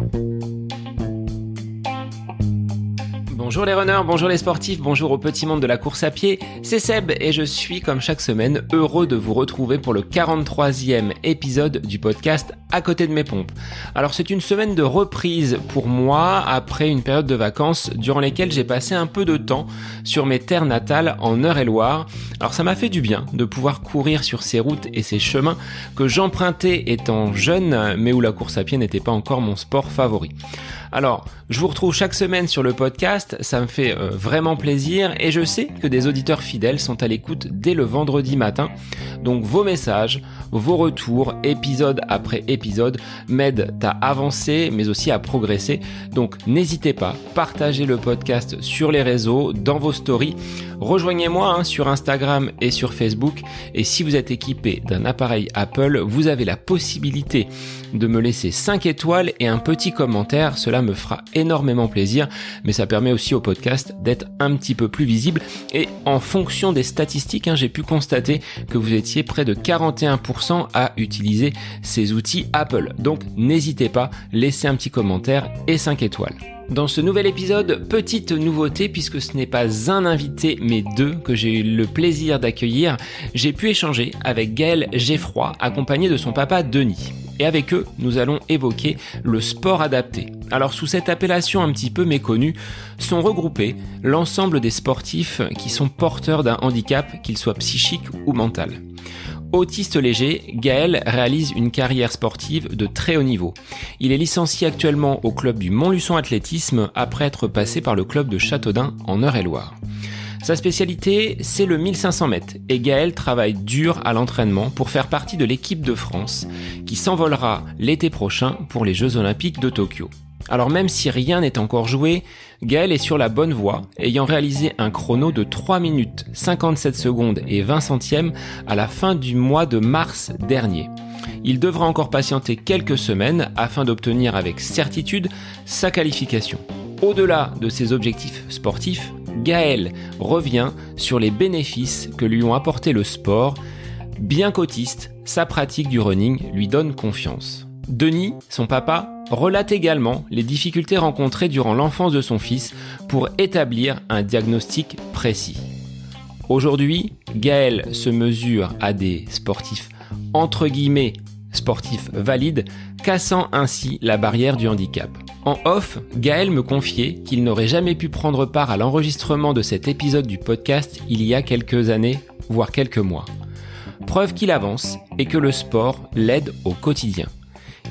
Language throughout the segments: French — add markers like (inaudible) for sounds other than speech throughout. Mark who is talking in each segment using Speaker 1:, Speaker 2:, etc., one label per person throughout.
Speaker 1: Bye. Bonjour les runners, bonjour les sportifs, bonjour au petit monde de la course à pied, c'est Seb et je suis comme chaque semaine heureux de vous retrouver pour le 43e épisode du podcast À côté de mes pompes. Alors c'est une semaine de reprise pour moi après une période de vacances durant lesquelles j'ai passé un peu de temps sur mes terres natales en Eure-et-Loire. Alors ça m'a fait du bien de pouvoir courir sur ces routes et ces chemins que j'empruntais étant jeune mais où la course à pied n'était pas encore mon sport favori. Alors, je vous retrouve chaque semaine sur le podcast, ça me fait euh, vraiment plaisir et je sais que des auditeurs fidèles sont à l'écoute dès le vendredi matin. Donc vos messages, vos retours, épisode après épisode, m'aident à avancer mais aussi à progresser. Donc n'hésitez pas, partagez le podcast sur les réseaux, dans vos stories. Rejoignez-moi hein, sur Instagram et sur Facebook. Et si vous êtes équipé d'un appareil Apple, vous avez la possibilité de me laisser 5 étoiles et un petit commentaire. Me fera énormément plaisir, mais ça permet aussi au podcast d'être un petit peu plus visible. Et en fonction des statistiques, hein, j'ai pu constater que vous étiez près de 41% à utiliser ces outils Apple. Donc n'hésitez pas, laissez un petit commentaire et 5 étoiles. Dans ce nouvel épisode, petite nouveauté puisque ce n'est pas un invité mais deux que j'ai eu le plaisir d'accueillir, j'ai pu échanger avec Gaël Geffroy accompagné de son papa Denis. Et avec eux, nous allons évoquer le sport adapté. Alors sous cette appellation un petit peu méconnue, sont regroupés l'ensemble des sportifs qui sont porteurs d'un handicap, qu'il soit psychique ou mental. Autiste léger, Gaël réalise une carrière sportive de très haut niveau. Il est licencié actuellement au club du Montluçon Athlétisme après être passé par le club de Châteaudun en Eure-et-Loire. Sa spécialité, c'est le 1500 mètres et Gaël travaille dur à l'entraînement pour faire partie de l'équipe de France qui s'envolera l'été prochain pour les Jeux Olympiques de Tokyo. Alors même si rien n'est encore joué, Gaël est sur la bonne voie, ayant réalisé un chrono de 3 minutes 57 secondes et 20 centièmes à la fin du mois de mars dernier. Il devra encore patienter quelques semaines afin d'obtenir avec certitude sa qualification. Au-delà de ses objectifs sportifs, Gaël revient sur les bénéfices que lui ont apporté le sport. Bien qu'autiste, sa pratique du running lui donne confiance. Denis, son papa, relate également les difficultés rencontrées durant l'enfance de son fils pour établir un diagnostic précis. Aujourd'hui, Gaël se mesure à des sportifs entre guillemets sportifs valides, cassant ainsi la barrière du handicap. En off, Gaël me confiait qu'il n'aurait jamais pu prendre part à l'enregistrement de cet épisode du podcast il y a quelques années, voire quelques mois. Preuve qu'il avance et que le sport l'aide au quotidien.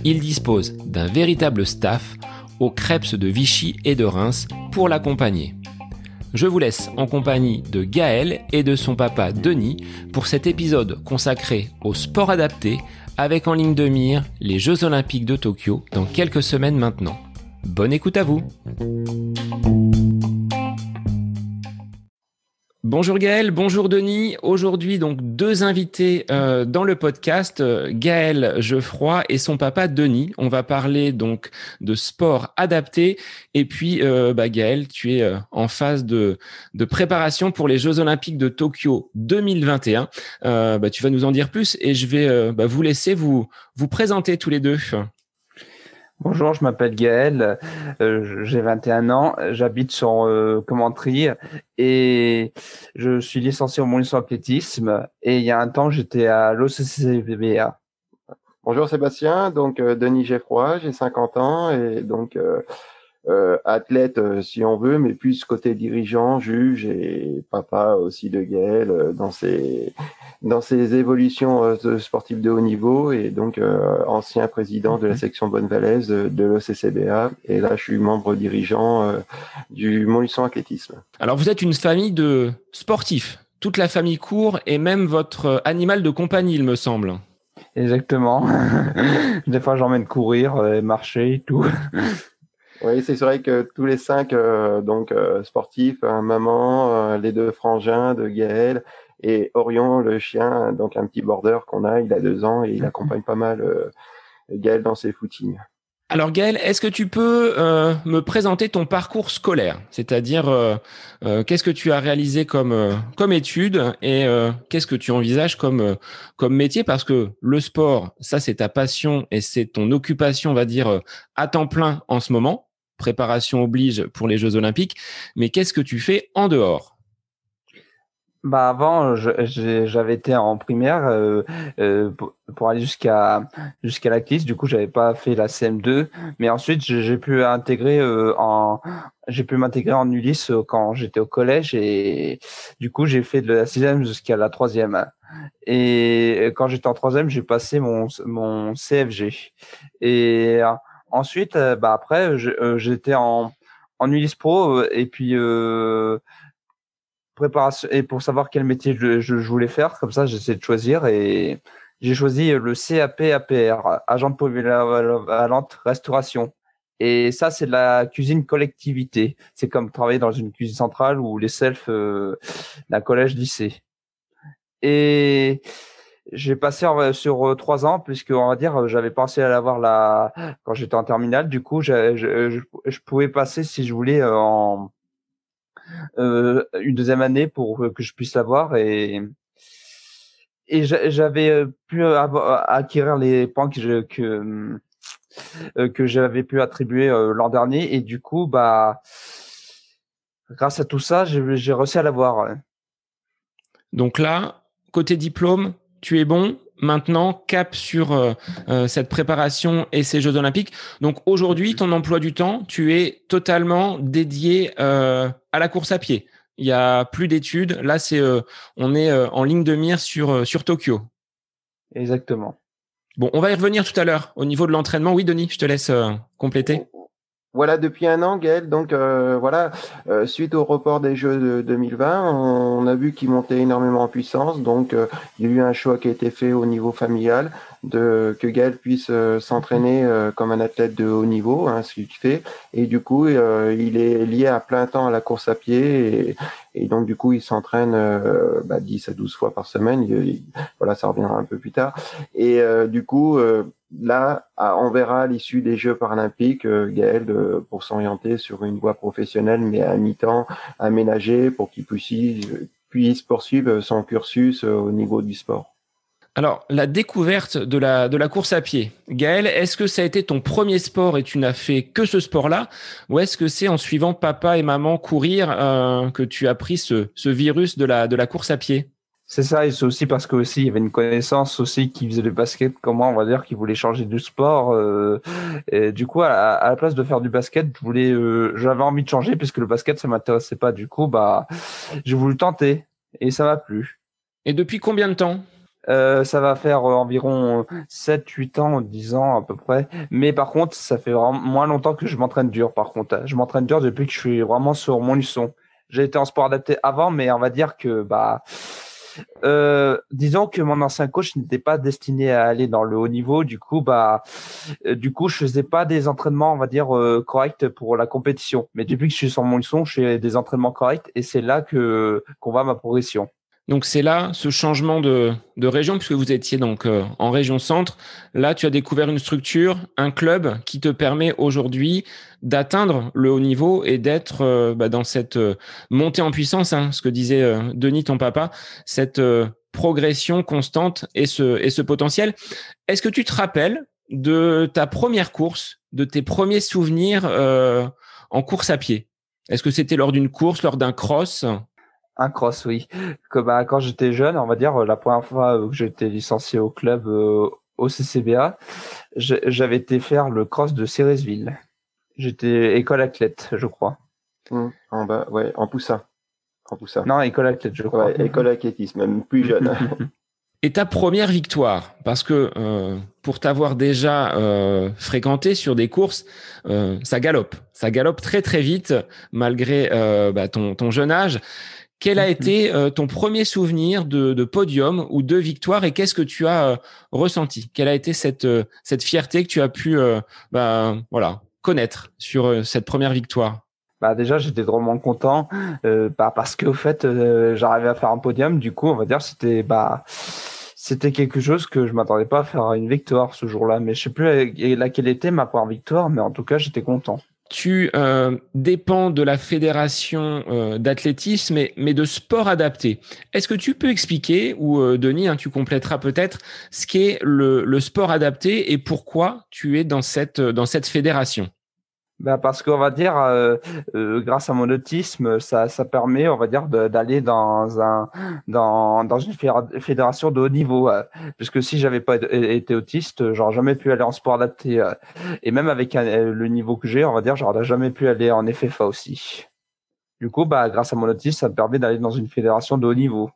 Speaker 1: Il dispose d'un véritable staff aux crêpes de Vichy et de Reims pour l'accompagner. Je vous laisse en compagnie de Gaël et de son papa Denis pour cet épisode consacré au sport adapté avec en ligne de mire les Jeux Olympiques de Tokyo dans quelques semaines maintenant. Bonne écoute à vous Bonjour Gaël, bonjour Denis. Aujourd'hui, donc deux invités euh, dans le podcast, euh, Gaël Geoffroy et son papa Denis. On va parler donc de sport adapté. Et puis, euh, bah, Gaël, tu es en phase de, de préparation pour les Jeux Olympiques de Tokyo 2021. Bah, tu vas nous en dire plus et je vais bah, vous laisser vous, vous présenter tous les deux.
Speaker 2: Bonjour, je m'appelle Gaël, euh, j'ai 21 ans, j'habite sur euh, Commentry et je suis licencié au Mont athlétisme et il y a un temps j'étais à l'OCCBA.
Speaker 3: Bonjour Sébastien, donc euh, Denis Geffroy, j'ai 50 ans et donc euh, athlète euh, si on veut, mais plus côté dirigeant, juge et papa aussi de Gaël euh, dans ses dans ses évolutions sportives de haut niveau et donc ancien président de la mhm. section Bonne-Valaise de l'OCCBA et là je suis membre dirigeant du Montluçon Athlétisme.
Speaker 1: Alors vous êtes une famille de sportifs, toute la famille court et même votre animal de compagnie il me semble.
Speaker 2: Exactement. (laughs) Des fois j'emmène courir, marcher, tout.
Speaker 3: Oui, c'est vrai que tous les cinq euh, donc euh, sportifs, maman, euh, les deux frangins de Gaël et Orion, le chien, donc un petit border qu'on a, il a deux ans et il accompagne pas mal Gaël dans ses footings.
Speaker 1: Alors Gaël, est-ce que tu peux euh, me présenter ton parcours scolaire? C'est-à-dire, euh, euh, qu'est-ce que tu as réalisé comme, comme étude et qu'est-ce que tu envisages comme, comme métier? Parce que le sport, ça c'est ta passion et c'est ton occupation, on va dire, à temps plein en ce moment. Préparation oblige pour les Jeux olympiques. Mais qu'est-ce que tu fais en dehors?
Speaker 2: Bah avant, j'avais été en primaire euh, euh, pour, aller jusqu'à jusqu'à la. Du coup, j'avais pas fait la CM2, mais ensuite j'ai pu intégrer euh, en j'ai pu m'intégrer en Ulysse quand j'étais au collège et du coup j'ai fait de la sixième jusqu'à la troisième. Et quand j'étais en troisième, j'ai passé mon mon CFG. Et ensuite, bah après, j'étais en en Ulysse Pro et puis préparation et pour savoir quel métier je, je, voulais faire. Comme ça, j'essaie de choisir et j'ai choisi le CAP APR, agent de polyvalente restauration. Et ça, c'est de la cuisine collectivité. C'est comme travailler dans une cuisine centrale ou les selfs euh, d'un collège-lycée. Et j'ai passé sur trois ans puisque on va dire j'avais pensé à l'avoir là quand j'étais en terminale. Du coup, je, pouvais passer si je voulais en euh, une deuxième année pour que je puisse l'avoir. Et et j'avais euh, pu acquérir les points que que euh, que j'avais pu attribuer l'an dernier. Et du coup bah grâce à tout ça j'ai réussi à l'avoir
Speaker 1: donc là côté diplôme tu es bon maintenant cap sur euh, euh, cette préparation et ces Jeux Olympiques. Donc aujourd'hui, ton emploi du temps, tu es totalement dédié euh, à la course à pied. Il y a plus d'études. Là, c'est on est en ligne de mire sur sur Tokyo.
Speaker 2: Exactement.
Speaker 1: Bon, on va y revenir tout à l'heure au niveau de l'entraînement. Oui, Denis, je te laisse compléter.
Speaker 3: Voilà, depuis un an, Gaël, donc euh, voilà, euh, suite au report des Jeux de 2020, on, a vu qu'il montait énormément en puissance, donc euh, il y a eu un choix qui a été fait au niveau familial, de que Gaël puisse s'entraîner comme un athlète de haut niveau, hein, ce qu'il fait, et du coup, il est lié à plein temps à la course à pied, et, donc du coup, il s'entraîne bah, 10 à 12 fois par semaine, voilà, ça reviendra un peu plus tard, et du coup, là, on verra l'issue des Jeux paralympiques, euh, Gaël, pour s'orienter sur une voie professionnelle, mais à mi-temps, aménagée, pour qu'il puisse, poursuivre son cursus euh, au niveau du sport.
Speaker 1: Alors, la découverte de la, course à pied. Gaël, est-ce que ça a été ton premier sport et tu n'as fait que ce sport-là? Ou est-ce que c'est en suivant papa et maman courir euh, que tu as pris ce, virus de la course à pied?
Speaker 2: C'est ça, et c'est aussi parce que aussi il y avait une connaissance aussi qui faisait du basket, comment on va dire, qui voulait changer de sport. Euh, et du coup, à, la place de faire du basket, je voulais, euh, j'avais envie de changer puisque le basket ça m'intéressait pas. Du coup, bah, j'ai voulu tenter et ça m'a plu.
Speaker 1: Et depuis combien de temps?
Speaker 2: Euh, ça va faire environ 7, 8 ans, 10 ans à peu près. Mais par contre, ça fait vraiment moins longtemps que je m'entraîne dur. Par contre, je m'entraîne dur depuis que je suis vraiment sur mon luçon. J'ai été en sport adapté avant, mais on va dire que bah euh, disons que mon ancien coach n'était pas destiné à aller dans le haut niveau. Du coup, bah, euh, du coup, je faisais pas des entraînements, on va dire, euh, corrects pour la compétition. Mais depuis que je suis sur mon leçon, je fais des entraînements corrects et c'est là que qu'on voit ma progression.
Speaker 1: Donc c'est là ce changement de, région puisque vous étiez donc euh, en région centre. Là, tu as découvert une structure, un club qui te permet aujourd'hui d'atteindre le haut niveau et d'être euh, bah, dans cette euh, montée en puissance, hein, ce que disait Denis, ton papa, cette progression constante et ce, et ce potentiel. Est-ce que tu te rappelles de ta première course, de tes premiers souvenirs en course à pied? Est-ce que c'était lors d'une course, lors d'un cross?
Speaker 2: Un cross, oui. Que, bah, quand j'étais jeune, on va dire, la première fois que j'étais licencié au club euh, au CCBA, j'avais été faire le cross de Céresville. J'étais école athlète, je crois.
Speaker 3: Mmh. en bas, ouais, en poussin.
Speaker 2: En poussin. Non, école athlète, je crois.
Speaker 3: Ouais, école athlétisme, même plus jeune. (laughs)
Speaker 1: Et ta première victoire, parce que euh, pour t'avoir déjà euh, fréquenté sur des courses, ça galope, ça galope très très vite malgré bah, ton, ton jeune âge. Quel a mhm. été euh, ton premier souvenir de, podium ou de victoire et qu'est-ce que tu as euh, ressenti? Quelle a été cette, euh, cette fierté que tu as pu bah, voilà, connaître sur cette première victoire?
Speaker 2: Bah déjà j'étais drôlement content bah, parce qu'au fait j'arrivais à faire un podium. Du coup on va dire c'était bah c'était quelque chose que je m'attendais pas à faire une victoire ce jour-là, mais je sais plus laquelle était ma première victoire, mais en tout cas, j'étais content
Speaker 1: tu euh, dépends de la fédération euh, d'athlétisme, mais, mais, de sport adapté. Est-ce que tu peux expliquer, ou euh, Denis, hein, tu compléteras peut-être, ce qu'est le, le sport adapté et pourquoi tu es dans cette, dans cette fédération?
Speaker 2: Ben parce qu'on va dire, euh, euh, grâce à mon autisme, ça, ça permet, on va dire, d'aller dans un dans, dans une fédération de haut niveau. Euh, puisque si j'avais pas été autiste, j'aurais jamais pu aller en sport adapté. et même avec le niveau que j'ai, on va dire, j'aurais jamais pu aller en FFA aussi. Du coup, bah, grâce à mon autisme, ça me permet d'aller dans une fédération de haut niveau.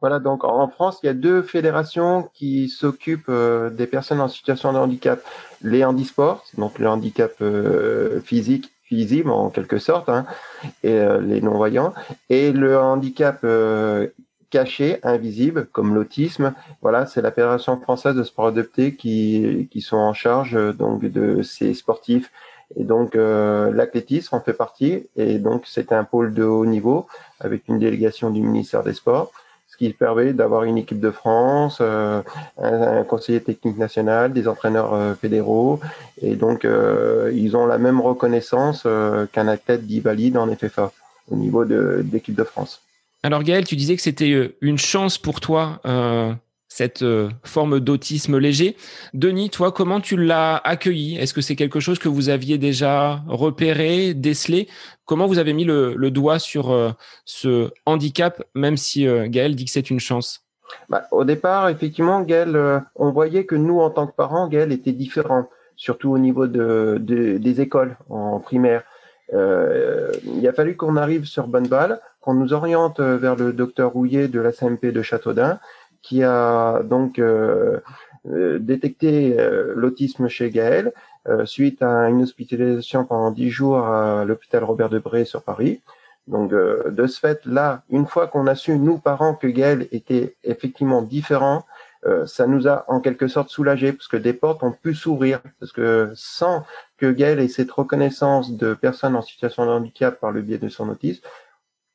Speaker 3: Voilà, donc en France, il y a deux fédérations qui s'occupent euh, des personnes en situation de handicap. Les handisports, donc le handicap euh, physique, visible en quelque sorte, hein, et euh, les non-voyants, et le handicap caché, invisible, comme l'autisme. Voilà, c'est la Fédération française de sport adapté qui, qui sont en charge donc de ces sportifs. Et donc l'athlétisme en fait partie, et donc c'est un pôle de haut niveau avec une délégation du ministère des Sports qui permet d'avoir une équipe de France, euh, un, conseiller technique national, des entraîneurs euh, fédéraux, et donc euh, ils ont la même reconnaissance qu'un athlète dit valide en FFA au niveau de, de l'équipe de France.
Speaker 1: Alors Gaël, tu disais que c'était une chance pour toi cette euh, forme d'autisme léger. Denis, toi, comment tu l'as accueilli? Est-ce que c'est quelque chose que vous aviez déjà repéré, décelé? Comment vous avez mis le, doigt sur euh, ce handicap, même si euh, Gaël dit que c'est une chance?
Speaker 3: Bah, Au départ, effectivement, Gaël, on voyait que nous, en tant que parents, Gaël était différent, surtout au niveau de, des écoles en primaire. il a fallu qu'on arrive sur bonne qu'on nous oriente vers le docteur Rouillet de la CMP de Châteaudun, qui a donc euh, euh, détecté euh, l'autisme chez Gaël suite à une hospitalisation pendant dix jours à l'hôpital Robert Debré sur Paris. Donc de ce fait, là, une fois qu'on a su, nous parents, que Gaël était effectivement différent, ça nous a en quelque sorte soulagé parce que des portes ont pu s'ouvrir. Parce que sans que Gaël ait cette reconnaissance de personnes en situation de handicap par le biais de son autisme,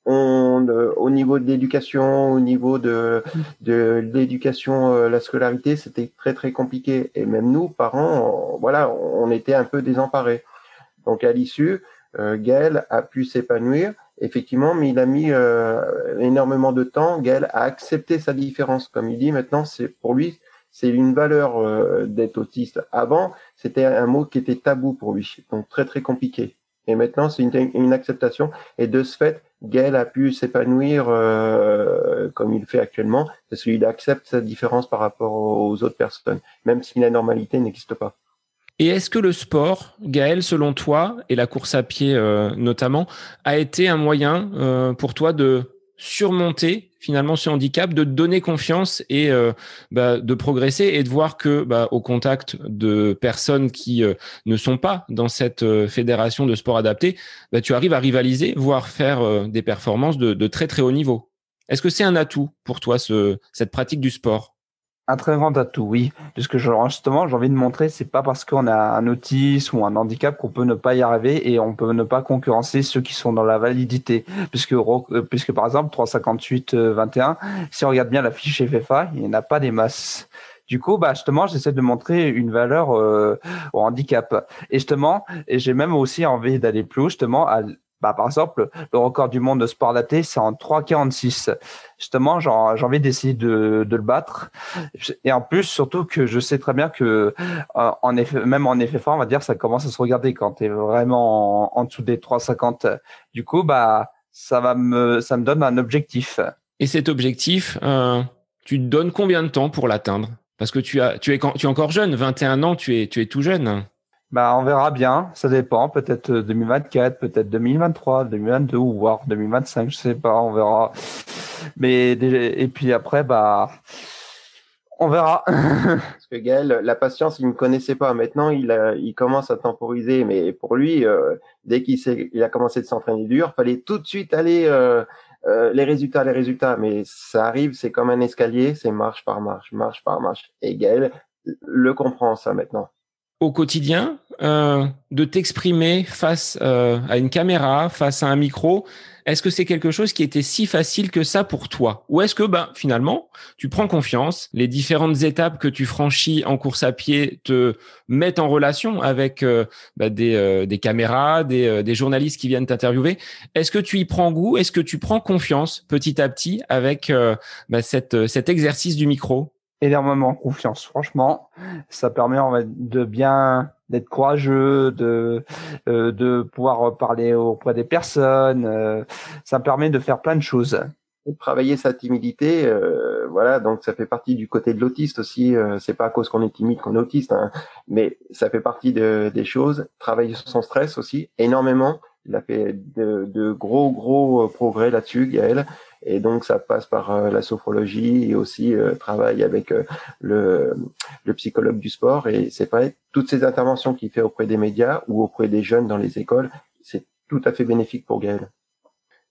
Speaker 3: on, euh, au niveau de l'éducation, au niveau de, de l'éducation, euh, la scolarité, c'était très très compliqué. Et même nous, parents, voilà, on était un peu désemparés. Donc à l'issue, euh, Gaël a pu s'épanouir, effectivement, mais il a mis énormément de temps. Gaël a accepté sa différence, comme il dit. Maintenant, c'est pour lui, c'est une valeur d'être autiste. Avant, c'était un mot qui était tabou pour lui, donc très très compliqué. Et maintenant, c'est une, une, acceptation. Et de ce fait, Gaël a pu s'épanouir euh, comme il fait actuellement, parce qu'il accepte sa différence par rapport aux autres personnes, même si la normalité n'existe pas.
Speaker 1: Et est-ce que le sport, Gaël, selon toi, et la course à pied euh, notamment, a été un moyen euh, pour toi de surmonter finalement ce handicap, de donner confiance et euh, bah, de progresser et de voir que bah, au contact de personnes qui euh, ne sont pas dans cette euh, fédération de sport adapté, bah, tu arrives à rivaliser, voire faire des performances de, de, très très haut niveau. Est-ce que c'est un atout pour toi ce, cette pratique du sport?
Speaker 2: Un très grand atout, oui. Puisque justement, j'ai envie de montrer, c'est pas parce qu'on a un autisme ou un handicap qu'on peut ne pas y arriver et on peut ne pas concurrencer ceux qui sont dans la validité. Puisque, euh, puisque par exemple, 358 21, euh, si on regarde bien la fiche FFA, il n'y en a pas des masses. Du coup, bah justement, j'essaie de montrer une valeur euh, au handicap. Et justement, et j'ai même aussi envie d'aller plus haut, justement, à bah, par exemple, le record du monde de sport adapté, c'est en 3,46. Justement, j'ai envie d'essayer de, de, le battre. Et en plus, surtout que je sais très bien que, euh, en effet, même en effet fort, on va dire, ça commence à se regarder quand tu es vraiment en, dessous des 3,50. Du coup, bah, ça va me, ça me donne un objectif.
Speaker 1: Et cet objectif, euh, tu te donnes combien de temps pour l'atteindre? Parce que tu as, tu es, tu es encore jeune, 21 ans, tu es, tu es tout jeune.
Speaker 2: Bah, on verra bien. Ça dépend. Peut-être 2024, euh, peut-être 2023, 2022 ou voire 2025. Je sais pas. On verra. Mais et puis après, bah, on verra. (laughs)
Speaker 3: Parce que Gaël, la patience, il ne connaissait pas. Maintenant, il, commence à temporiser. Mais pour lui, euh, dès qu'il il a commencé de s'entraîner dur, fallait tout de suite aller euh, les résultats, les résultats. Mais ça arrive, c'est comme un escalier, c'est marche par marche, marche par marche. Et Gaël le comprend ça maintenant.
Speaker 1: Au quotidien euh, de t'exprimer face euh, à une caméra, face à un micro. Est-ce que c'est quelque chose qui était si facile que ça pour toi? Ou est-ce que ben, finalement, tu prends confiance, les différentes étapes que tu franchis en course à pied te mettent en relation avec euh, ben, des, caméras, des, journalistes qui viennent t'interviewer? Est-ce que tu y prends goût? Est-ce que tu prends confiance petit à petit avec ben, cet exercice du micro?
Speaker 2: Énormément confiance. Franchement, ça permet de bien d'être courageux, de euh, de pouvoir parler auprès des personnes. Euh, ça permet de faire plein de choses.
Speaker 3: Et travailler sa timidité, euh, voilà, donc ça fait partie du côté de l'autiste aussi. c'est pas à cause qu'on est timide qu'on est autiste, hein, mais ça fait partie de, des choses. Travailler son stress aussi, énormément. Il a fait de, de gros gros progrès là-dessus, Gaël. Et donc, ça passe par euh, la sophrologie et aussi euh, travail avec euh, le, le, psychologue du sport. Et c'est pas toutes ces interventions qu'il fait auprès des médias ou auprès des jeunes dans les écoles, c'est tout à fait bénéfique pour Gaël.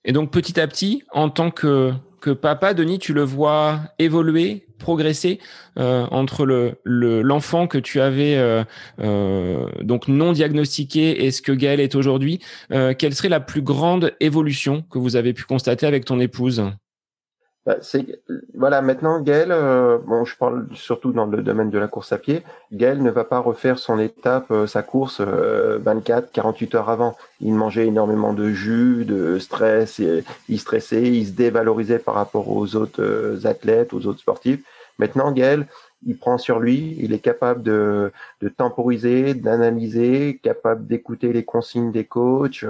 Speaker 1: Et donc, petit à petit, en tant que, que papa, Denis, tu le vois évoluer, progresser euh, entre le l'enfant que tu avais euh, euh, donc non diagnostiqué et ce que Gaël est aujourd'hui. quelle serait la plus grande évolution que vous avez pu constater avec ton épouse?
Speaker 3: Bah, c'est voilà maintenant Gaël bon je parle surtout dans le domaine de la course à pied Gaël ne va pas refaire son étape sa course 24 48 heures avant il mangeait énormément de jus de stress il stressait il se dévalorisait par rapport aux autres athlètes aux autres sportifs Maintenant, Gaël, il prend sur lui, il est capable de, de temporiser, d'analyser, capable d'écouter les consignes des coachs.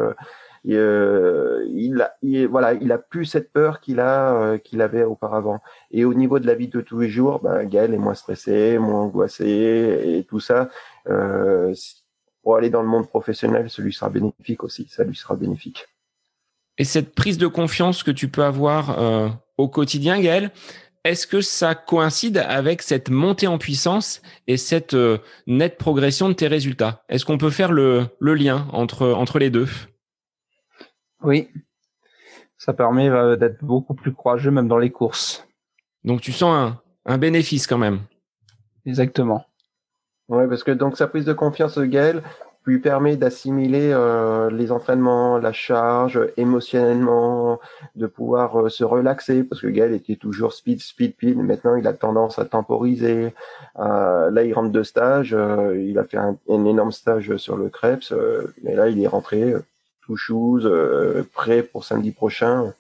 Speaker 3: Euh, il, a, voilà, il a plus cette peur qu'il a euh, qu'il avait auparavant. Et au niveau de la vie de tous les jours, ben, Gaël est moins stressé, moins angoissé et tout ça. Euh, pour aller dans le monde professionnel, ça lui sera bénéfique aussi. Ça lui sera bénéfique.
Speaker 1: Et cette prise de confiance que tu peux avoir euh, au quotidien, Gaël, est-ce que ça coïncide avec cette montée en puissance et cette euh, nette progression de tes résultats? Est-ce qu'on peut faire le, lien entre, entre les deux?
Speaker 2: Oui, ça permet euh, d'être beaucoup plus courageux même dans les courses.
Speaker 1: Donc tu sens un, un bénéfice quand même.
Speaker 2: Exactement.
Speaker 3: Oui, parce que donc sa prise de confiance, Gaël, lui permet d'assimiler euh, les entraînements, la charge, émotionnellement, de pouvoir euh, se relaxer, parce que Gaël était toujours speed, speed, speed. Maintenant, il a tendance à temporiser. Euh, là, il rentre de stage. il a fait un, énorme stage sur le Krebs, mais là, il est rentré tout shoes, prêt pour samedi prochain.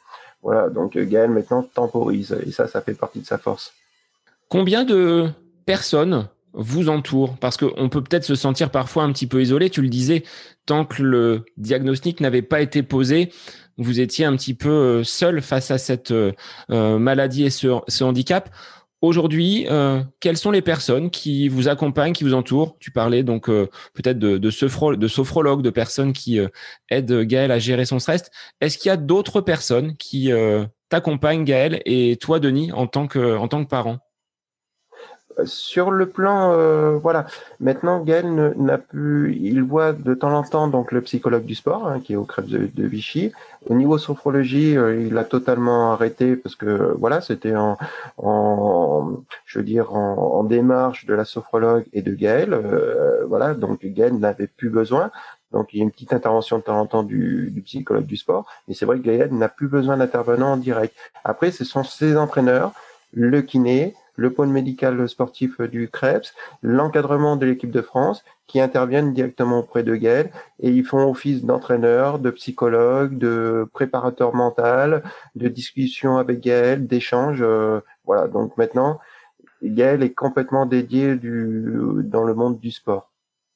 Speaker 3: Voilà, donc Gaël maintenant temporise, et ça, ça fait partie de sa force.
Speaker 1: Combien de personnes vous entoure Parce qu'on peut peut-être se sentir parfois un petit peu isolé. Tu le disais, tant que le diagnostic n'avait pas été posé, vous étiez un petit peu euh, seul face à cette euh, euh, maladie et ce, handicap. Aujourd'hui, quelles sont les personnes qui vous accompagnent, qui vous entourent? Tu parlais donc peut-être de, de, sophrologues, de personnes qui aident Gaël à gérer son stress. Est-ce qu'il y a d'autres personnes qui t'accompagnent, Gaël, et toi, Denis, en tant que, en tant que parent?
Speaker 3: Sur le plan, euh, voilà. Maintenant, Gaël n'a plus, il voit de temps en temps donc le psychologue du sport hein, qui est au crève de, Vichy. Au niveau sophrologie, euh, il a totalement arrêté parce que voilà, c'était en, en, je veux dire, en, démarche de la sophrologue et de Gaël. Euh, voilà, donc Gaël n'avait plus besoin. Donc il y a une petite intervention de temps en temps du, du psychologue du sport. Mais c'est vrai que Gaël n'a plus besoin d'intervenant en direct. Après, ce sont ses entraîneurs, le kiné le pôle médical sportif du Krebs, l'encadrement de l'équipe de France, qui interviennent directement auprès de Gaël et ils font office d'entraîneur, de psychologue, de préparateur mental, de discussion avec Gaël, d'échange. Euh, voilà, donc maintenant, Gaël est complètement dédié du, dans le monde du sport.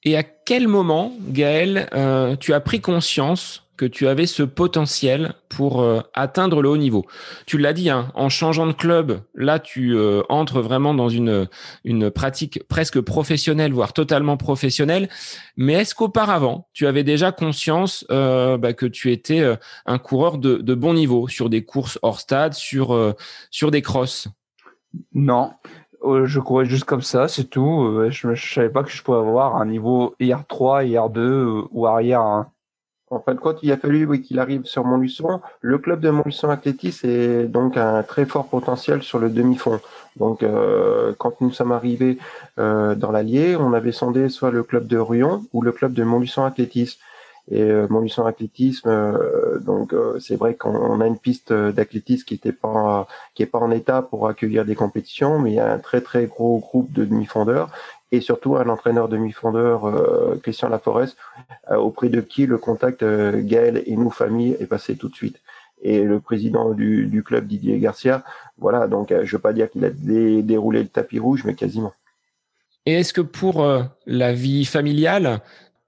Speaker 1: Et à quel moment, Gaël, euh, tu as pris conscience que tu avais ce potentiel pour euh, atteindre le haut niveau. Tu l'as dit, hein, en changeant de club, là tu euh, entres vraiment dans une, une pratique presque professionnelle, voire totalement professionnelle. Mais est-ce qu'auparavant, tu avais déjà conscience euh, bah, que tu étais un coureur de, de, bon niveau sur des courses hors stade, sur, sur des crosses?
Speaker 2: Non, je courais juste comme ça, c'est tout. Je ne savais pas que je pouvais avoir un niveau IR3, IR2 ou arrière 1.
Speaker 3: En fin de compte, il a fallu oui, qu'il arrive sur Montluçon. Le club de Montluçon Athlétisme est donc un très fort potentiel sur le demi-fond. Donc, euh, quand nous sommes arrivés euh, dans l'Allier, on avait sondé soit le club de Ruyon ou le club de Montluçon Athlétisme. Et euh, Montluçon Athlétisme, euh, donc euh, c'est vrai qu'on a une piste d'athlétisme qui était pas qui pas en état pour accueillir des compétitions, mais il y a un très très gros groupe de demi-fondeurs et surtout un entraîneur demi-fondeur, euh, Christian Laforest, euh, auprès de qui le contact euh, Gaël et nous, famille, est passé tout de suite. Et le président du, du club, Didier Garcia, voilà, donc je veux pas dire qu'il a déroulé le tapis rouge, mais quasiment.
Speaker 1: Et est-ce que pour la vie familiale,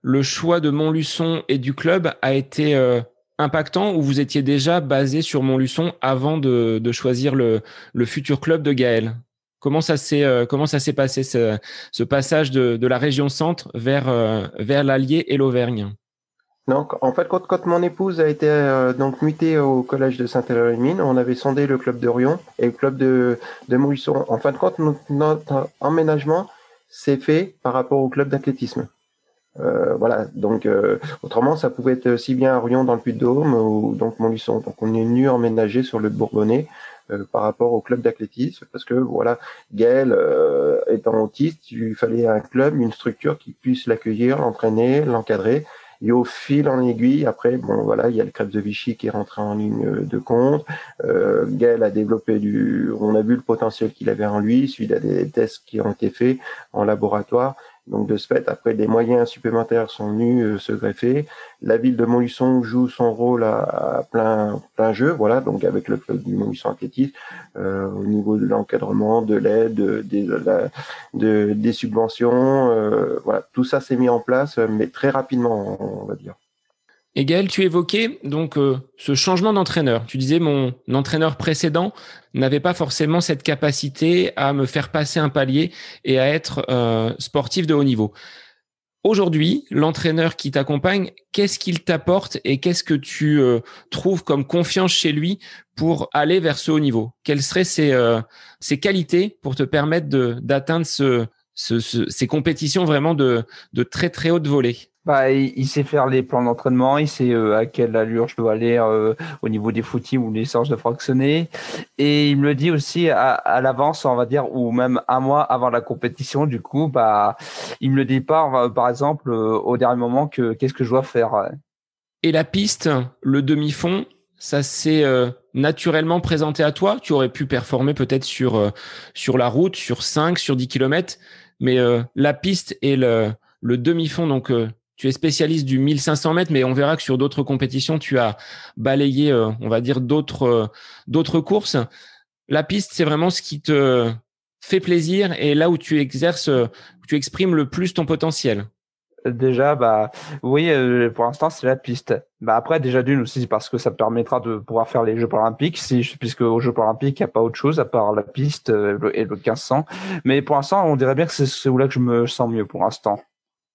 Speaker 1: le choix de Montluçon et du club a été impactant ou vous étiez déjà basé sur Montluçon avant de, de choisir le, le futur club de Gaël? Comment ça s'est euh, comment ça s'est passé ce, passage de, la région centre vers euh, vers l'Allier et l'Auvergne?
Speaker 3: Donc, en fait, quand, quand, mon épouse a été euh, donc mutée au collège de Saint-Héléry-Mine, on avait sondé le club de Rion et le club de, de Mousson. En fin de compte, notre, emménagement s'est fait par rapport au club d'athlétisme. Voilà, donc autrement, ça pouvait être aussi bien à Rion dans le Puy-de-Dôme ou donc Montluçon. Donc on est venu emménager sur le Bourbonnais euh, par rapport au club d'athlétisme parce que voilà Gaël euh, étant autiste il fallait un club une structure qui puisse l'accueillir l'entraîner l'encadrer et au fil en aiguille, après, bon voilà, il y a le crêpe de Vichy qui est rentré en ligne de compte. Euh, Gaël a développé du, on a vu le potentiel qu'il avait en lui, suite à des tests qui ont été faits en laboratoire. Donc de ce fait, après des moyens supplémentaires sont venus euh, se greffer. La ville de Montluçon joue son rôle à, plein plein jeu, voilà. Donc avec le club du Montluçon Athlétisme, euh, au niveau de l'encadrement, de l'aide, des, de, des subventions, euh, voilà, tout ça s'est mis en place, mais très rapidement, on va dire.
Speaker 1: Et Gaël, tu évoquais donc euh, ce changement d'entraîneur. Tu disais mon entraîneur précédent n'avait pas forcément cette capacité à me faire passer un palier et à être euh, sportif de haut niveau. Aujourd'hui, l'entraîneur qui t'accompagne, qu'est-ce qu'il t'apporte et qu'est-ce que tu euh, trouves comme confiance chez lui pour aller vers ce haut niveau? Quelles seraient ses, qualités pour te permettre d'atteindre ce, ce, ces compétitions vraiment de, de très très haute volée?
Speaker 2: Bah, il, sait faire les plans d'entraînement, il sait euh, à quelle allure je dois aller euh, au niveau des footings ou des séances de fractionner. Et il me le dit aussi à, à l'avance, on va dire, ou même un mois avant la compétition. Du coup, bah, il me le dit pas, par exemple, euh, au dernier moment, que qu'est-ce que je dois faire.
Speaker 1: Et la piste, le demi-fond, ça s'est naturellement présenté à toi? Tu aurais pu performer peut-être sur sur la route, sur 5, sur 10 kilomètres, mais la piste et le, le demi-fond, donc tu es spécialiste du 1500 mètres, mais on verra que sur d'autres compétitions, tu as balayé, euh, on va dire, d'autres euh, d'autres courses. La piste, c'est vraiment ce qui te fait plaisir et là où tu exerces, où tu exprimes le plus ton potentiel.
Speaker 2: Déjà, bah oui, euh, pour l'instant c'est la piste. Bah après déjà d'une aussi parce que ça permettra de pouvoir faire les Jeux paralympiques, si puisque aux Jeux paralympiques il n'y a pas autre chose à part la piste et le 1500. Mais pour l'instant, on dirait bien que c'est là que je me sens mieux pour l'instant.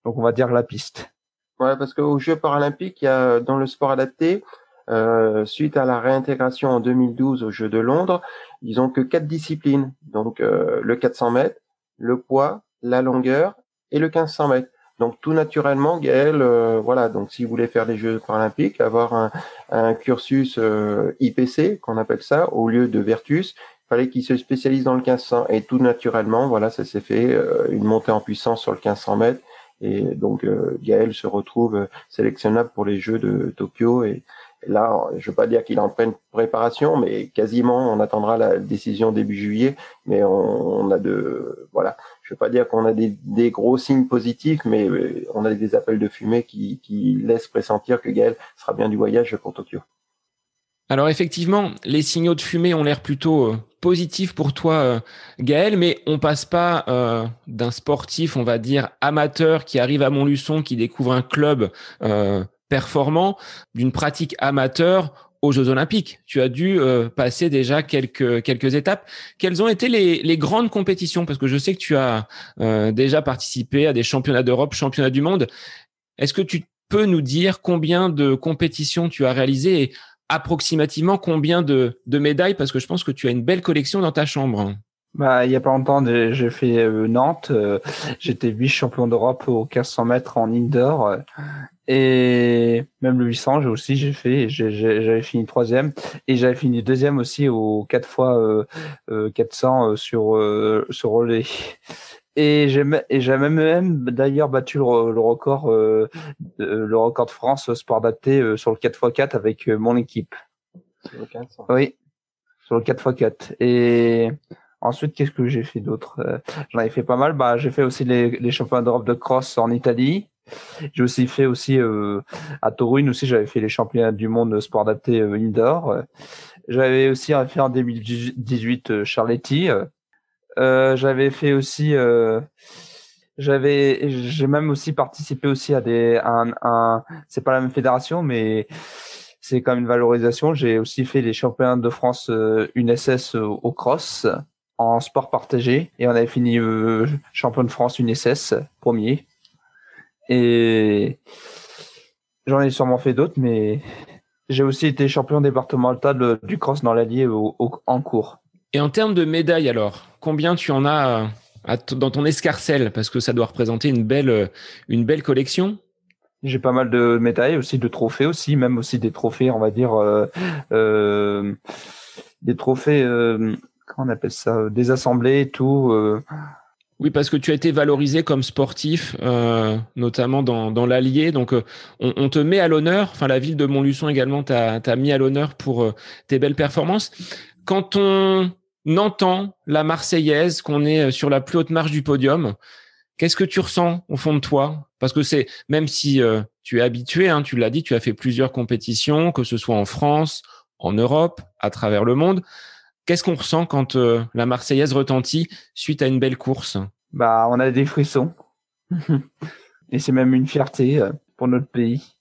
Speaker 2: Donc on va dire la piste.
Speaker 3: Ouais, parce qu'aux Jeux paralympiques, il y a dans le sport adapté, euh, suite à la réintégration en 2012 aux Jeux de Londres, ils ont que quatre disciplines. Donc euh, le 400 mètres, le poids, la longueur et le 1500 mètres. Donc tout naturellement, Gaël, euh, voilà. Donc si vous voulez faire les Jeux paralympiques, avoir un, un cursus euh, IPC qu'on appelle ça au lieu de Vertus, il fallait qu'il se spécialise dans le 1500 et tout naturellement, voilà, ça s'est fait euh, une montée en puissance sur le 1500 mètres et donc euh, Gaël se retrouve euh, sélectionnable pour les Jeux de Tokyo. Et, là, je veux pas dire qu'il est en pleine préparation, mais quasiment, on attendra la décision début juillet. Mais on, a de, voilà, je veux pas dire qu'on a des, des, gros signes positifs, mais euh, on a des appels de fumée qui, qui laissent pressentir que Gaël sera bien du voyage pour Tokyo.
Speaker 1: Alors effectivement, les signaux de fumée ont l'air plutôt euh, positifs pour toi, euh, Gaël, mais on passe pas euh, d'un sportif, on va dire amateur, qui arrive à Montluçon, qui découvre un club performant, d'une pratique amateur aux Jeux Olympiques. Tu as dû passer déjà quelques quelques étapes. Quelles ont été les, les grandes compétitions? Parce que je sais que tu as déjà participé à des championnats d'Europe, championnats du monde. Est-ce que tu peux nous dire combien de compétitions tu as réalisées approximativement combien de, de médailles Parce que je pense que tu as une belle collection dans ta chambre.
Speaker 2: Bah, il y a pas longtemps, j'ai fait euh, Nantes. Euh, j'étais vice-champion d'Europe au 1500 mètres en indoor. Et même le 800, j'ai aussi j'ai fait, j'avais fini troisième et j'avais fini deuxième aussi au 4 fois euh, 400 euh, sur euh, sur relais. Et j'ai même, même d'ailleurs battu le, record euh, le record de France sport adapté sur le 4x4 avec mon équipe. Sur le 400. Oui, sur le 4x4. Et ensuite, qu'est-ce que j'ai fait d'autre J'en ai fait pas mal. Bah, j'ai fait aussi les, les championnats d'Europe de cross en Italie. J'ai aussi fait aussi euh, à Toruń aussi j'avais fait les championnats du monde sport adapté euh, indoor. J'avais aussi fait en 2018 euh, Charletti. Euh, j'avais fait aussi j'avais j'ai même aussi participé aussi à des un, un c'est pas la même fédération mais c'est quand même une valorisation. J'ai aussi fait les championnats de France UNSS au cross en sport partagé et on avait fini champion de France UNSS premier. Et j'en ai sûrement fait d'autres, mais j'ai aussi été champion départemental du cross dans l'Allier en cours.
Speaker 1: Et en termes de médailles, alors, combien tu en as euh, dans ton escarcelle? Parce que ça doit représenter une belle, euh, une belle collection.
Speaker 2: J'ai pas mal de médailles, aussi de trophées aussi, même aussi des trophées, on va dire, euh, des trophées, comment on appelle ça, des assemblées et tout.
Speaker 1: Oui, parce que tu as été valorisé comme sportif, euh, notamment dans, dans l'Allier. Donc, euh, on, te met à l'honneur. Enfin, la ville de Montluçon également t'a mis à l'honneur pour euh, tes belles performances. Quand on entend la Marseillaise, qu'on est sur la plus haute marche du podium, qu'est-ce que tu ressens au fond de toi? Parce que c'est même si tu es habitué, hein, tu l'as dit, tu as fait plusieurs compétitions, que ce soit en France, en Europe, à travers le monde. Qu'est-ce qu'on ressent quand euh, la Marseillaise retentit suite à une belle course?
Speaker 2: Bah, on a des frissons. (laughs) Et c'est même une fierté euh, pour notre pays.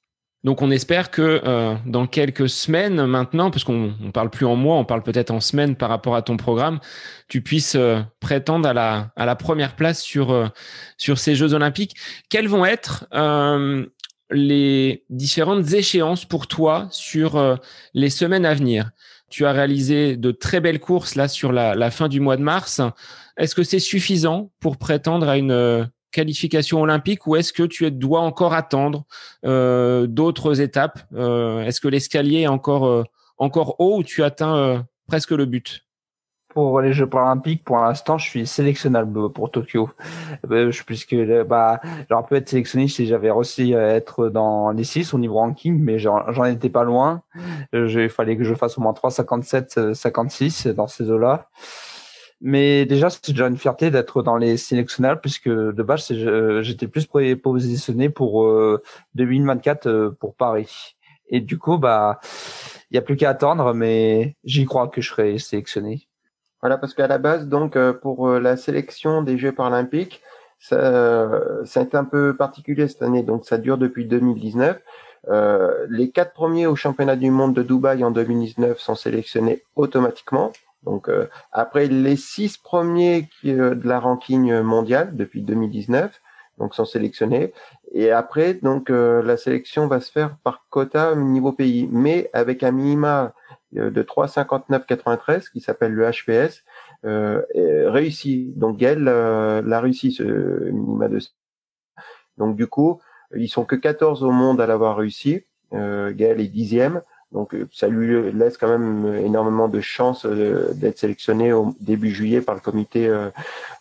Speaker 1: Donc on espère que euh, dans quelques semaines maintenant, parce qu'on ne parle plus en mois, on parle peut-être en semaines par rapport à ton programme, tu puisses prétendre à la, première place sur, sur ces Jeux olympiques. Quelles vont être les différentes échéances pour toi sur les semaines à venir? Tu as réalisé de très belles courses là sur la, fin du mois de mars. Est-ce que c'est suffisant pour prétendre à une euh, qualification olympique ou est-ce que tu dois encore attendre euh, d'autres étapes euh, Est-ce que l'escalier est encore, encore haut ou tu atteins presque le but?
Speaker 2: Pour les Jeux paralympiques, pour l'instant, je suis sélectionnable pour Tokyo. Euh, puisque bah, j'aurais pu être sélectionné si j'avais réussi à être dans les 6 au niveau ranking, mais j'en étais pas loin. Euh, il fallait que je fasse au moins 3,57, 56 dans ces eaux-là. Mais déjà, c'est déjà une fierté d'être dans les sélectionnables, puisque de base, j'étais plus positionné pour 2024 euh, pour Paris. Et du coup, bah, il y a plus qu'à attendre, mais j'y crois que je serai sélectionné.
Speaker 3: Voilà, parce qu'à la base, donc, euh, pour euh, la sélection des Jeux paralympiques, euh, c'est un peu particulier cette année, donc ça dure depuis 2019. Euh, les quatre premiers au championnat du monde de Dubaï en 2019 sont sélectionnés automatiquement. Donc après les six premiers de la ranking mondiale depuis 2019, donc sont sélectionnés. Et après, donc la sélection va se faire par quota niveau pays, mais avec un minima euh, de 3,59,93 qui s'appelle le HPS euh, réussi. Donc Gaël euh, l'a réussi ce minima de donc du coup ils sont que 14 au monde à l'avoir réussi. Euh, Gaël est dixième. Donc ça lui laisse quand même énormément de chances d'être sélectionné au début juillet par le comité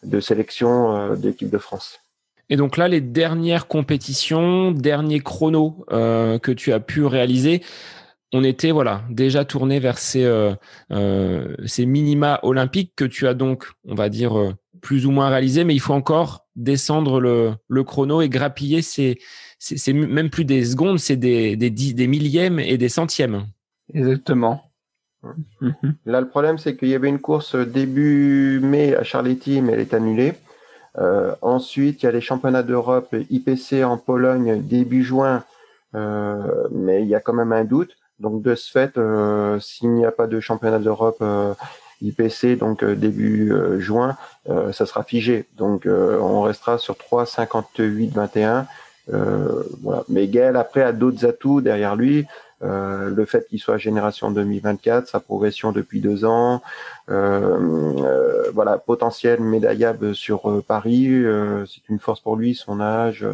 Speaker 3: de sélection de l'équipe de France.
Speaker 1: Et donc là, les dernières compétitions, derniers chronos que tu as pu réaliser, on était voilà déjà tourné vers ces, euh, euh, ces minima olympiques que tu as donc, on va dire, euh, plus ou moins réalisé, mais il faut encore descendre le, le chrono et grappiller ces, c'est même plus des secondes, c'est des, des, des millièmes et des centièmes.
Speaker 2: Exactement.
Speaker 3: Là, le problème, c'est qu'il y avait une course début mai à Charletti, mais elle est annulée. Euh, ensuite, il y a les championnats d'Europe IPC en Pologne début juin, euh, mais il y a quand même un doute. Donc de ce fait, euh, s'il n'y a pas de championnat d'Europe euh, IPC donc euh, début juin, ça sera figé. Donc on restera sur 3,58 21. voilà. Mais Gaël après a d'autres atouts derrière lui. Euh, le fait qu'il soit génération 2024, sa progression depuis deux ans, euh, voilà, potentiel médaillable sur Paris, c'est une force pour lui, son âge.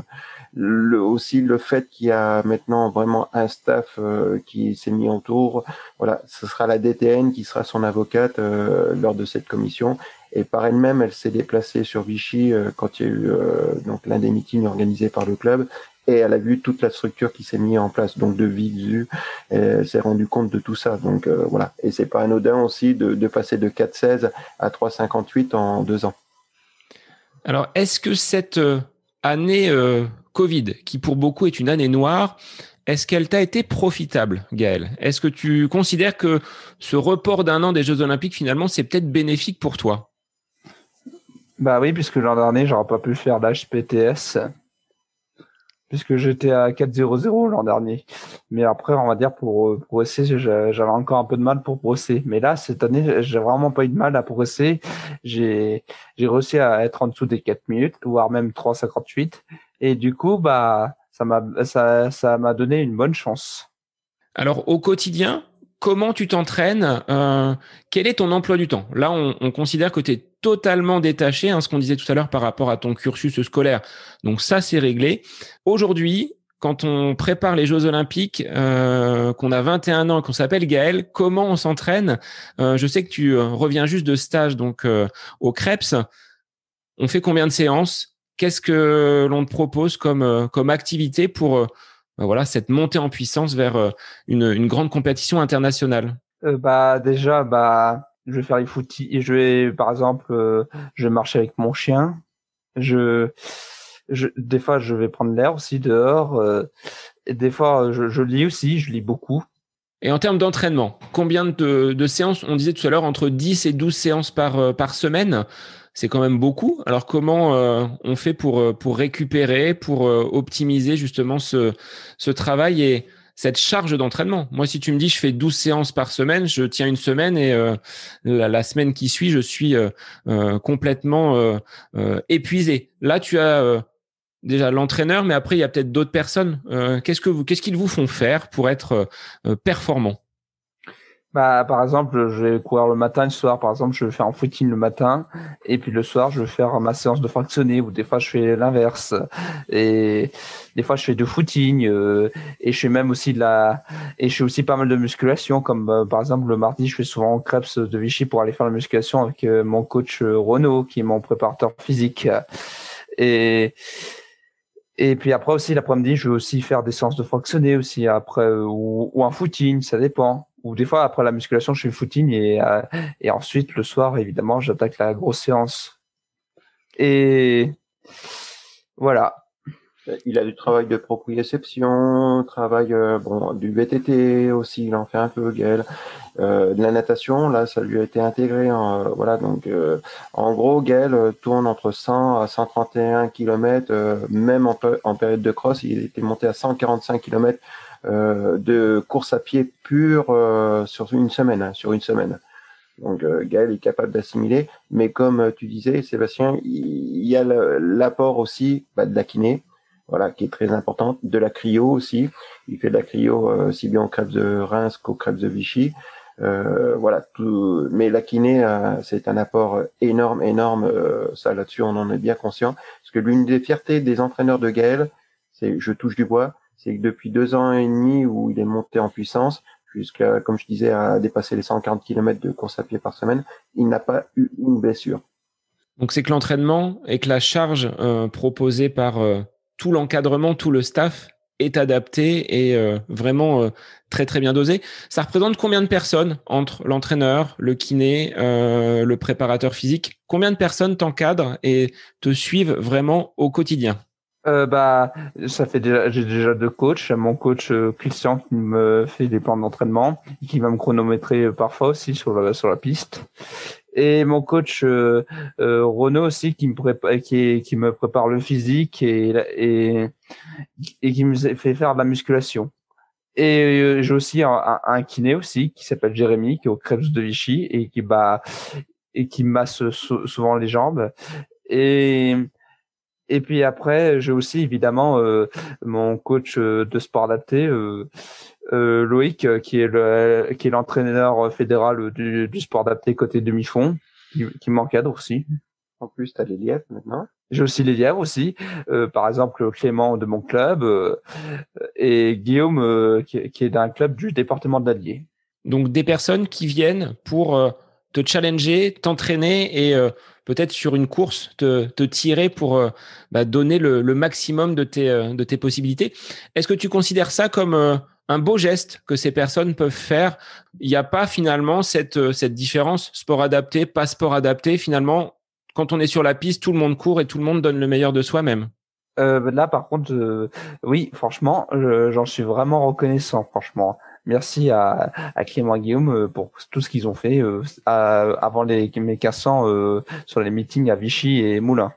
Speaker 3: Le, aussi le fait qu'il y a maintenant vraiment un staff qui s'est mis autour. Voilà, ce sera la DTN qui sera son avocate lors de cette commission et par elle-même, elle s'est déplacée sur Vichy euh, quand il y a eu euh, donc l'un des meetings organisés par le club et elle a vu toute la structure qui s'est mise en place, donc de visu, elle s'est rendue compte de tout ça. Donc euh, voilà, et c'est pas anodin aussi de, de passer de 4,16 à 3,58 en deux ans.
Speaker 1: Alors, est-ce que cette année Covid, qui pour beaucoup est une année noire, est-ce qu'elle t'a été profitable, Gaël Est-ce que tu considères que ce report d'un an des Jeux Olympiques, finalement, c'est peut-être bénéfique pour toi?
Speaker 2: Bah oui, puisque l'an dernier, j'aurais pas pu faire l'HPTS. Puisque j'étais à 4-0-0 l'an dernier. Mais après, on va dire, pour euh, progresser, j'avais encore un peu de mal pour progresser. Mais là, cette année, j'ai vraiment pas eu de mal à progresser. J'ai, j'ai réussi à être en dessous des 4 minutes, voire même 3,58. Et du coup, bah, ça m'a, ça, ça m'a donné une bonne chance.
Speaker 1: Alors, au quotidien, comment tu t'entraînes euh, Quel est ton emploi du temps? Là, on, on considère que tu es totalement détaché, hein, ce qu'on disait tout à l'heure par rapport à ton cursus scolaire. Donc ça, c'est réglé. Aujourd'hui, quand on prépare les Jeux Olympiques, euh, qu'on a 21 ans, qu'on s'appelle Gaël, comment on s'entraîne? Euh, Je sais que tu reviens juste de stage donc au Krebs. On fait combien de séances? Qu'est-ce que l'on te propose comme euh, comme activité pour bah voilà cette montée en puissance vers une, une grande compétition internationale?
Speaker 2: Bah déjà bah je vais faire les footies et je vais par exemple euh, je vais marcher avec mon chien. Je, je des fois je vais prendre l'air aussi dehors euh, et des fois je, je, lis aussi je lis beaucoup.
Speaker 1: Et en termes d'entraînement combien de, de, séances? On disait tout à l'heure entre 10 et 12 séances par euh, par semaine c'est quand même beaucoup. Alors comment euh, on fait pour pour récupérer, pour euh, optimiser justement ce ce travail et cette charge d'entraînement? Moi, si tu me dis je fais 12 séances par semaine, je tiens une semaine et euh, la, semaine qui suit, je suis euh, euh, complètement épuisé. Là, tu as déjà l'entraîneur, mais après, il y a peut-être d'autres personnes. qu'est-ce que vous, qu'est-ce qu'ils vous font faire pour être performant
Speaker 2: bah, par exemple, je vais courir le matin, le soir, par exemple, je vais faire un footing le matin, et puis le soir, je vais faire ma séance de fractionné, ou des fois, je fais l'inverse. Et des fois, je fais du footing, euh, et je fais même aussi de la, et je fais aussi pas mal de musculation, comme euh, par exemple, le mardi, je fais souvent au Krebs de Vichy pour aller faire la musculation avec euh, mon coach Renaud, qui est mon préparateur physique. Et, et puis après aussi, l'après-midi, je vais aussi faire des séances de fractionné aussi, après, ou un footing, ça dépend ou des fois après la musculation je fais footing et euh, et ensuite le soir évidemment j'attaque la grosse séance. Et voilà.
Speaker 3: Il a du travail de proprioception, travail euh, bon du VTT aussi, il en fait un peu Gaël, euh, de la natation, là ça lui a été intégré, en, euh, voilà donc euh, en gros Gaël tourne entre 100 à 131 km, même en, en, période de cross, il était monté à 145 km de course à pied pure euh, sur une semaine, hein, sur une semaine. Donc euh, Gaël est capable d'assimiler, mais comme tu disais, Sébastien, il y a l'apport aussi bah, de la kiné, voilà, qui est très importante, de la cryo aussi. Il fait de la cryo euh, si bien au crêpes de Reims qu'au crêpes de Vichy. Euh, voilà, tout, mais la kiné, c'est un apport énorme, énorme. ça là-dessus, on en est bien conscient, parce que l'une des fiertés des entraîneurs de Gaël, c'est, je touche du bois, c'est que depuis deux ans et demi où il est monté en puissance, jusqu'à, comme je disais, à dépasser les 140 km de course à pied par semaine, il n'a pas eu une blessure.
Speaker 1: Donc c'est que l'entraînement et que la charge euh, proposée par euh, tout l'encadrement, tout le staff est adapté et euh, vraiment euh, très très bien dosé. Ça représente combien de personnes entre l'entraîneur, le kiné, euh, le préparateur physique? Combien de personnes t'encadrent et te suivent vraiment au quotidien?
Speaker 2: Euh, bah, ça fait déjà, j'ai déjà deux coachs. Mon coach euh, Christian qui me fait des plans d'entraînement, qui va me chronométrer euh, parfois aussi sur la sur la piste. Et mon coach euh, euh Renaud aussi qui me prépare, qui, qui me prépare le physique et, et et qui me fait faire de la musculation. Et j'ai aussi un, un, kiné aussi qui s'appelle Jérémy qui est au Krebs de Vichy et qui bah et qui masse souvent les jambes. Et et puis après, j'ai aussi évidemment euh, mon coach euh, de sport adapté, euh, euh, Loïc, qui est le, qui est l'entraîneur fédéral du, du sport adapté côté demi-fond, qui, qui m'encadre aussi.
Speaker 3: En plus, tu as les lièvres maintenant.
Speaker 2: J'ai aussi les lièvres aussi. Euh, par exemple, Clément de mon club euh, et Guillaume euh, qui, qui, est d'un club du département de l'Allier.
Speaker 1: Donc des personnes qui viennent pour te challenger, t'entraîner et peut-être sur une course te, tirer pour bah, donner le, maximum de tes, de tes possibilités. Est-ce que tu considères ça comme un beau geste que ces personnes peuvent faire? Il n'y a pas finalement cette, cette différence sport adapté, pas sport adapté. Finalement, quand on est sur la piste, tout le monde court et tout le monde donne le meilleur de soi-même.
Speaker 2: Euh, là, par contre, euh, oui, franchement, j'en suis vraiment reconnaissant, franchement. Merci à, Clément Guillaume euh, pour tout ce qu'ils ont fait avant les, mes cassants sur les meetings à Vichy et Moulins.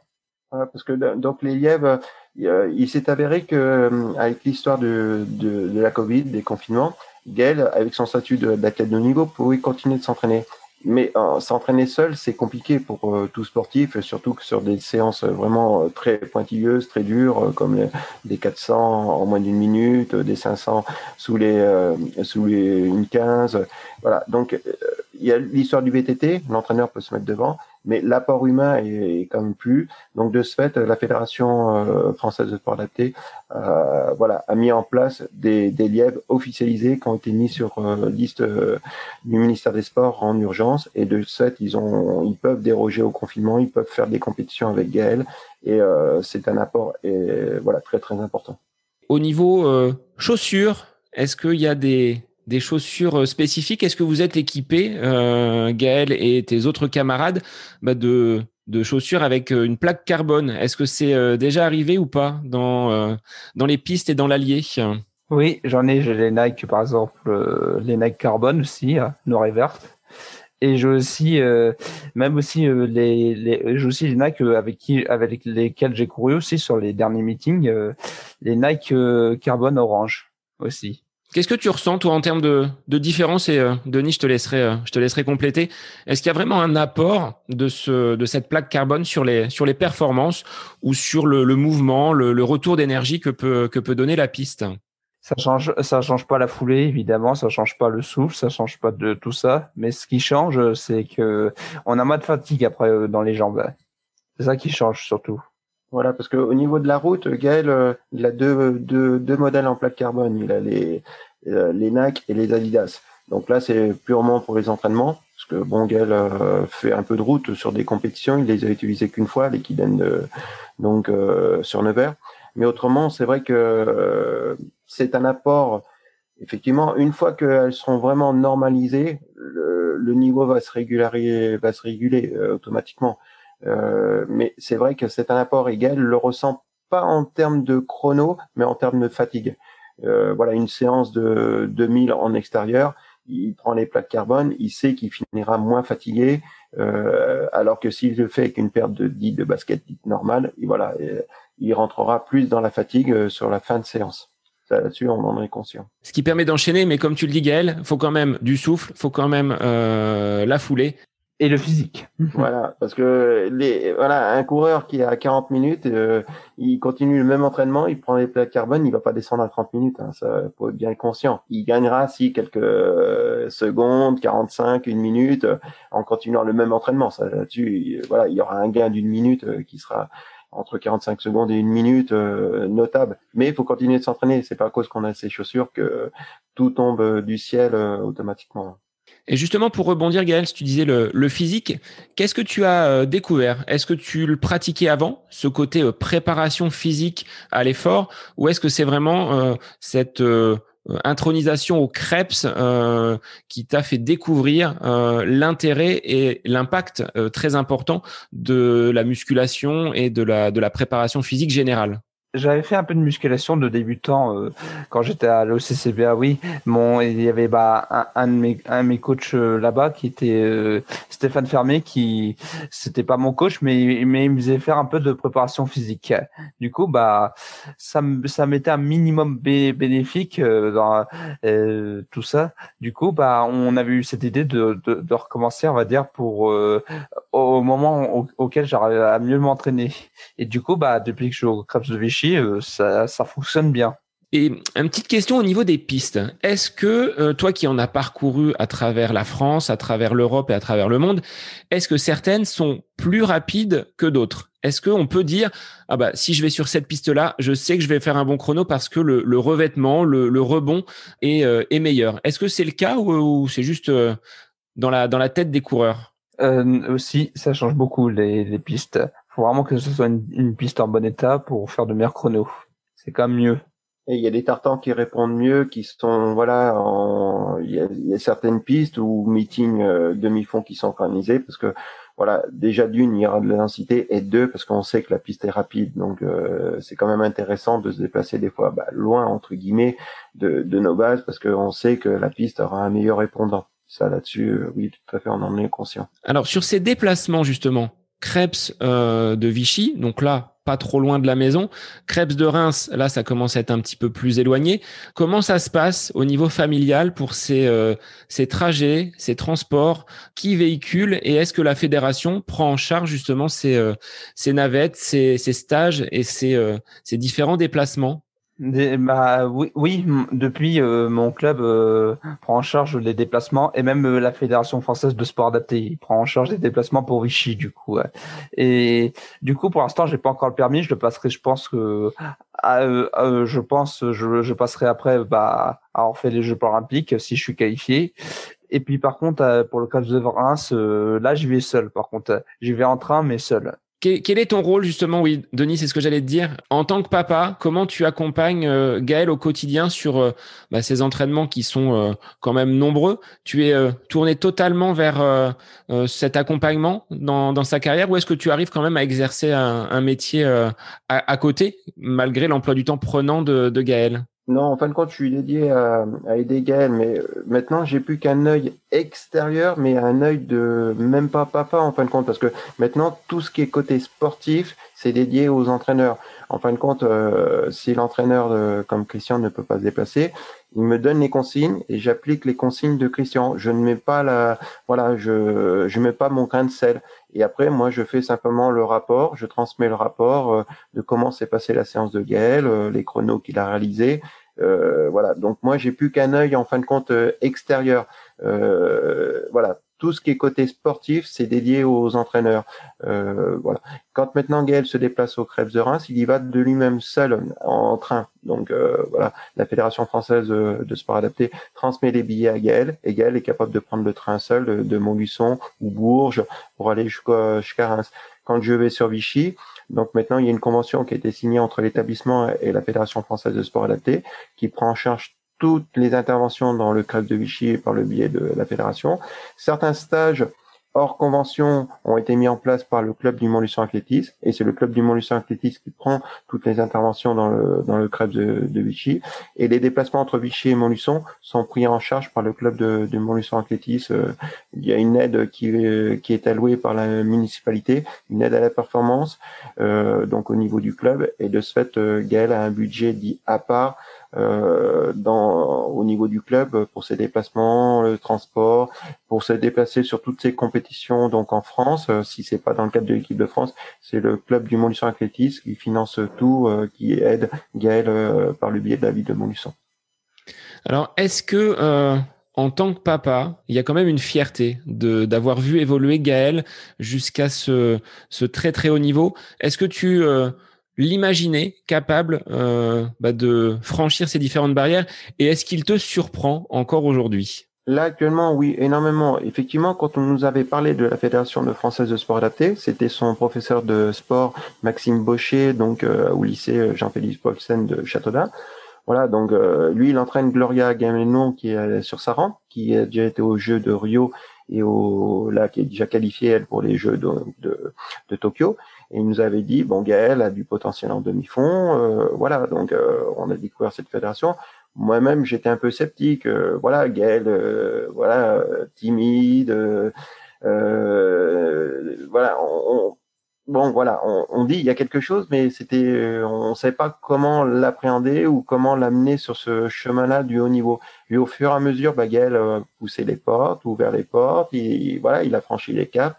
Speaker 3: parce que donc les lièvres, il s'est avéré que avec l'histoire de, de, la Covid, des confinements, Gaël, avec son statut d'athlète de niveau, pouvait continuer de s'entraîner. Mais euh, s'entraîner seul, c'est compliqué pour euh, tout sportif, surtout que sur des séances vraiment euh, très pointilleuses, très dures, comme les, des 400 en moins d'une minute, des 500 sous les sous les une 15. Voilà. Donc il y a l'histoire du VTT, l'entraîneur peut se mettre devant, mais l'apport humain est, quand même plus. Donc de ce fait, la fédération euh, française de sport adapté, euh, voilà, a mis en place des, des lièvres officialisés qui ont été mis sur euh, liste euh, du ministère des Sports en urgence. Et de ce fait, ils ont, ils peuvent déroger au confinement, ils peuvent faire des compétitions avec Gaël, et c'est un apport et voilà très très important.
Speaker 1: Au niveau chaussures, est-ce qu'il y a des des chaussures euh, spécifiques. Est-ce que vous êtes équipé, euh, Gaël et tes autres camarades, bah, de, chaussures avec euh, une plaque carbone? Est-ce que c'est euh, déjà arrivé ou pas dans, les pistes et dans l'Allier?
Speaker 2: Oui, j'en ai. J'ai les Nike, par exemple, les Nike carbone aussi, noir et verte. Et j'ai aussi, même aussi les, les j'ai aussi les Nike avec qui, lesquels j'ai couru aussi sur les derniers meetings, les Nike carbone orange aussi.
Speaker 1: Qu'est-ce que tu ressens toi en termes de, de différence et euh, Denis, je te laisserai, euh, je te laisserai compléter. Est-ce qu'il y a vraiment un apport de ce, de cette plaque carbone sur les, sur les performances ou sur le, le mouvement, le, le retour d'énergie que peut, que peut donner la piste?
Speaker 2: Ça change, ça change pas la foulée évidemment, ça change pas le souffle, ça change pas de tout ça. Mais ce qui change, c'est que on a moins de fatigue après euh, dans les jambes. C'est ça qui change surtout.
Speaker 3: Voilà, parce qu'au niveau de la route, Gaël, euh, il a deux, deux, deux modèles en plaque carbone. Il a les, euh, les NAC et les Adidas. Donc là, c'est purement pour les entraînements, parce que bon, Gaël euh, fait un peu de route sur des compétitions. Il les a utilisés qu'une fois, les Kiden donc sur Nevers. Mais autrement, c'est vrai que c'est un apport. Effectivement, une fois qu'elles seront vraiment normalisées, le, le, niveau va se régulariser, va se réguler automatiquement. Euh, mais c'est vrai que c'est un apport égal, le ressent pas en termes de chrono, mais en termes de fatigue. Euh, voilà, une séance de 2000 en extérieur, il prend les plaques carbone, il sait qu'il finira moins fatigué, euh, alors que s'il le fait avec une paire de 10 de basket normale, voilà, il rentrera plus dans la fatigue euh, sur la fin de séance. Là-dessus, on en est conscient.
Speaker 1: Ce qui permet d'enchaîner, mais comme tu le dis, Gaël, faut quand même du souffle, faut quand même euh, la foulée
Speaker 2: et le physique. (laughs)
Speaker 3: voilà, parce que les, voilà, un coureur qui a 40 minutes, euh, il continue le même entraînement, il prend les plaques carbone, il va pas descendre à 30 minutes, hein, ça faut être bien conscient. Il gagnera si quelques euh, secondes, 45, une minute, euh, en continuant le même entraînement. Ça, là-dessus, voilà, il y aura un gain d'une minute qui sera entre 45 secondes et une minute notable. Mais il faut continuer de s'entraîner. C'est pas à cause qu'on a ces chaussures que tout tombe du ciel automatiquement.
Speaker 1: Et justement, pour rebondir, Gaël, si tu disais le, physique, qu'est-ce que tu as euh, découvert? Est-ce que tu le pratiquais avant, ce côté euh, préparation physique à l'effort, ou est-ce que c'est vraiment euh, cette euh, intronisation au Krebs qui t'a fait découvrir l'intérêt et l'impact très important de la musculation et de la préparation physique générale?
Speaker 2: J'avais fait un peu de musculation de débutant euh, quand j'étais à l'OCCBA, oui. Mon, il y avait bah, un, un, de mes, un de mes coachs euh, là-bas qui était euh, Stéphane Fermé, qui c'était pas mon coach, mais, mais il me faisait faire un peu de préparation physique. Du coup, bah ça, ça m'était un minimum bénéfique dans tout ça. Du coup, bah on avait eu cette idée de, de, de recommencer, on va dire, pour au moment auquel j'arrivais à mieux m'entraîner. Et du coup, bah depuis que je suis au Krebs de Vichy, euh, ça, ça fonctionne bien.
Speaker 1: Et une petite question au niveau des pistes. Est-ce que euh, toi qui en as parcouru à travers la France, à travers l'Europe et à travers le monde, est-ce que certaines sont plus rapides que d'autres? Est-ce qu'on peut dire ah bah si je vais sur cette piste-là, je sais que je vais faire un bon chrono parce que le, revêtement, le, rebond est, euh, est meilleur. Est-ce que c'est le cas ou, c'est juste euh, dans la dans la tête des coureurs?
Speaker 2: Aussi, ça change beaucoup les, les pistes. Faut vraiment que ce soit une, une piste en bon état pour faire de meilleurs chronos. C'est quand même mieux.
Speaker 3: Et il y a des tartans qui répondent mieux, qui sont voilà, en... il, y a, il, y a, certaines pistes ou meetings euh, demi-fond qui sont organisés parce que voilà, déjà d'une il y aura de l'intensité et deux parce qu'on sait que la piste est rapide, donc euh, c'est quand même intéressant de se déplacer des fois bah, loin entre guillemets de, de nos bases parce qu'on sait que la piste aura un meilleur répondant. Ça là-dessus, euh, oui, tout à fait, on en est conscient.
Speaker 1: Alors sur ces déplacements justement, Krebs euh, de Vichy, donc là, pas trop loin de la maison. Krebs de Reims, là, ça commence à être un petit peu plus éloigné. Comment ça se passe au niveau familial pour ces, euh, ces trajets, ces transports? Qui véhicule? Et est-ce que la fédération prend en charge justement ces, euh, ces navettes, ces, ces stages et ces, ces différents déplacements?
Speaker 2: Bah, oui, oui, depuis euh, mon club euh, prend en charge les déplacements et même euh, la fédération française de sport adapté prend en charge les déplacements pour Vichy du coup. Et du coup pour l'instant j'ai pas encore le permis, je le passerai, je pense que je pense je, je passerai après bah à en faire les Jeux paralympiques si je suis qualifié. Et puis par contre pour le cas de Reims, là j'y vais seul. Par contre j'y vais en train mais seul.
Speaker 1: Quel est ton rôle justement, oui, Denis, c'est ce que j'allais te dire. En tant que papa, comment tu accompagnes euh, Gaël au quotidien sur euh, bah, ces entraînements qui sont euh, quand même nombreux? Tu es tourné totalement vers cet accompagnement dans, sa carrière ou est-ce que tu arrives quand même à exercer un, métier à, côté malgré l'emploi du temps prenant de, de Gaël?
Speaker 3: Non, en fin de compte, je suis dédié à, aider Gaël, mais euh, maintenant, j'ai plus qu'un œil extérieur, mais un œil de même pas papa, en fin de compte, parce que maintenant, tout ce qui est côté sportif, c'est dédié aux entraîneurs. En fin de compte, euh, si l'entraîneur euh, comme Christian ne peut pas se déplacer, il me donne les consignes et j'applique les consignes de Christian. Je ne mets pas la, voilà, je, je mets pas mon grain de sel. Et après, moi, je fais simplement le rapport, je transmets le rapport euh, de comment s'est passée la séance de Gaël, euh, les chronos qu'il a réalisés. Euh, voilà. Donc moi, j'ai plus qu'un œil en fin de compte extérieur. voilà tout ce qui est côté sportif, c'est dédié aux entraîneurs. Euh, voilà. Quand maintenant Gaël se déplace au Crêpes de Reims, il y va de lui-même seul en train. Donc euh, voilà, la Fédération française de sport adapté transmet les billets à Gaël et Gaël est capable de prendre le train seul de, Montluçon ou Bourges pour aller jusqu'à Reims. Quand je vais sur Vichy, donc maintenant il y a une convention qui a été signée entre l'établissement et la Fédération française de sport adapté qui prend en charge toutes les interventions dans le crève de Vichy par le biais de la fédération. Certains stages hors convention ont été mis en place par le club du Montluçon Athlétisme et c'est le club du Montluçon Athlétisme qui prend toutes les interventions dans le dans le crève de, Vichy et les déplacements entre Vichy et Montluçon sont pris en charge par le club de, de Montluçon Athlétisme. Il y a une aide qui qui est allouée par la municipalité, une aide à la performance euh, donc au niveau du club et de ce fait euh, Gaël a un budget dit à part euh, au niveau du club pour ses déplacements, le transport, pour se déplacer sur toutes ces compétitions. Donc en France, euh, si c'est pas dans le cadre de l'équipe de France, c'est le club du Montluçon Athlétisme qui finance tout, euh, qui aide Gaël par le biais de la ville de Montluçon.
Speaker 1: Alors est-ce que en tant que papa, il y a quand même une fierté d'avoir vu évoluer Gaël jusqu'à ce très très haut niveau? Est-ce que tu l'imaginer capable euh, bah, de franchir ces différentes barrières Et est-ce qu'il te surprend encore aujourd'hui?
Speaker 3: Là actuellement, oui, énormément. Effectivement, quand on nous avait parlé de la Fédération de française de sport adapté, c'était son professeur de sport Maxime Baucher, donc euh, au lycée euh, Jean-Philippe Paulsen de Châteaudun. Voilà, donc lui, il entraîne Gloria Gamenon qui est sur sa rampe, qui a déjà été aux Jeux de Rio et au là qui est déjà qualifiée elle pour les Jeux de, de, de Tokyo. Et il nous avait dit, bon, Gaël a du potentiel en demi-fond. Euh, voilà, donc euh, on a découvert cette fédération. Moi-même, j'étais un peu sceptique. Euh, voilà, Gaël, voilà, timide. voilà, on, bon, voilà, on, on, dit il y a quelque chose, mais c'était, on ne savait pas comment l'appréhender ou comment l'amener sur ce chemin-là du haut niveau. Et au fur et à mesure, bah, Gaël poussait les portes, ouvert les portes. Il, voilà, il a franchi les caps.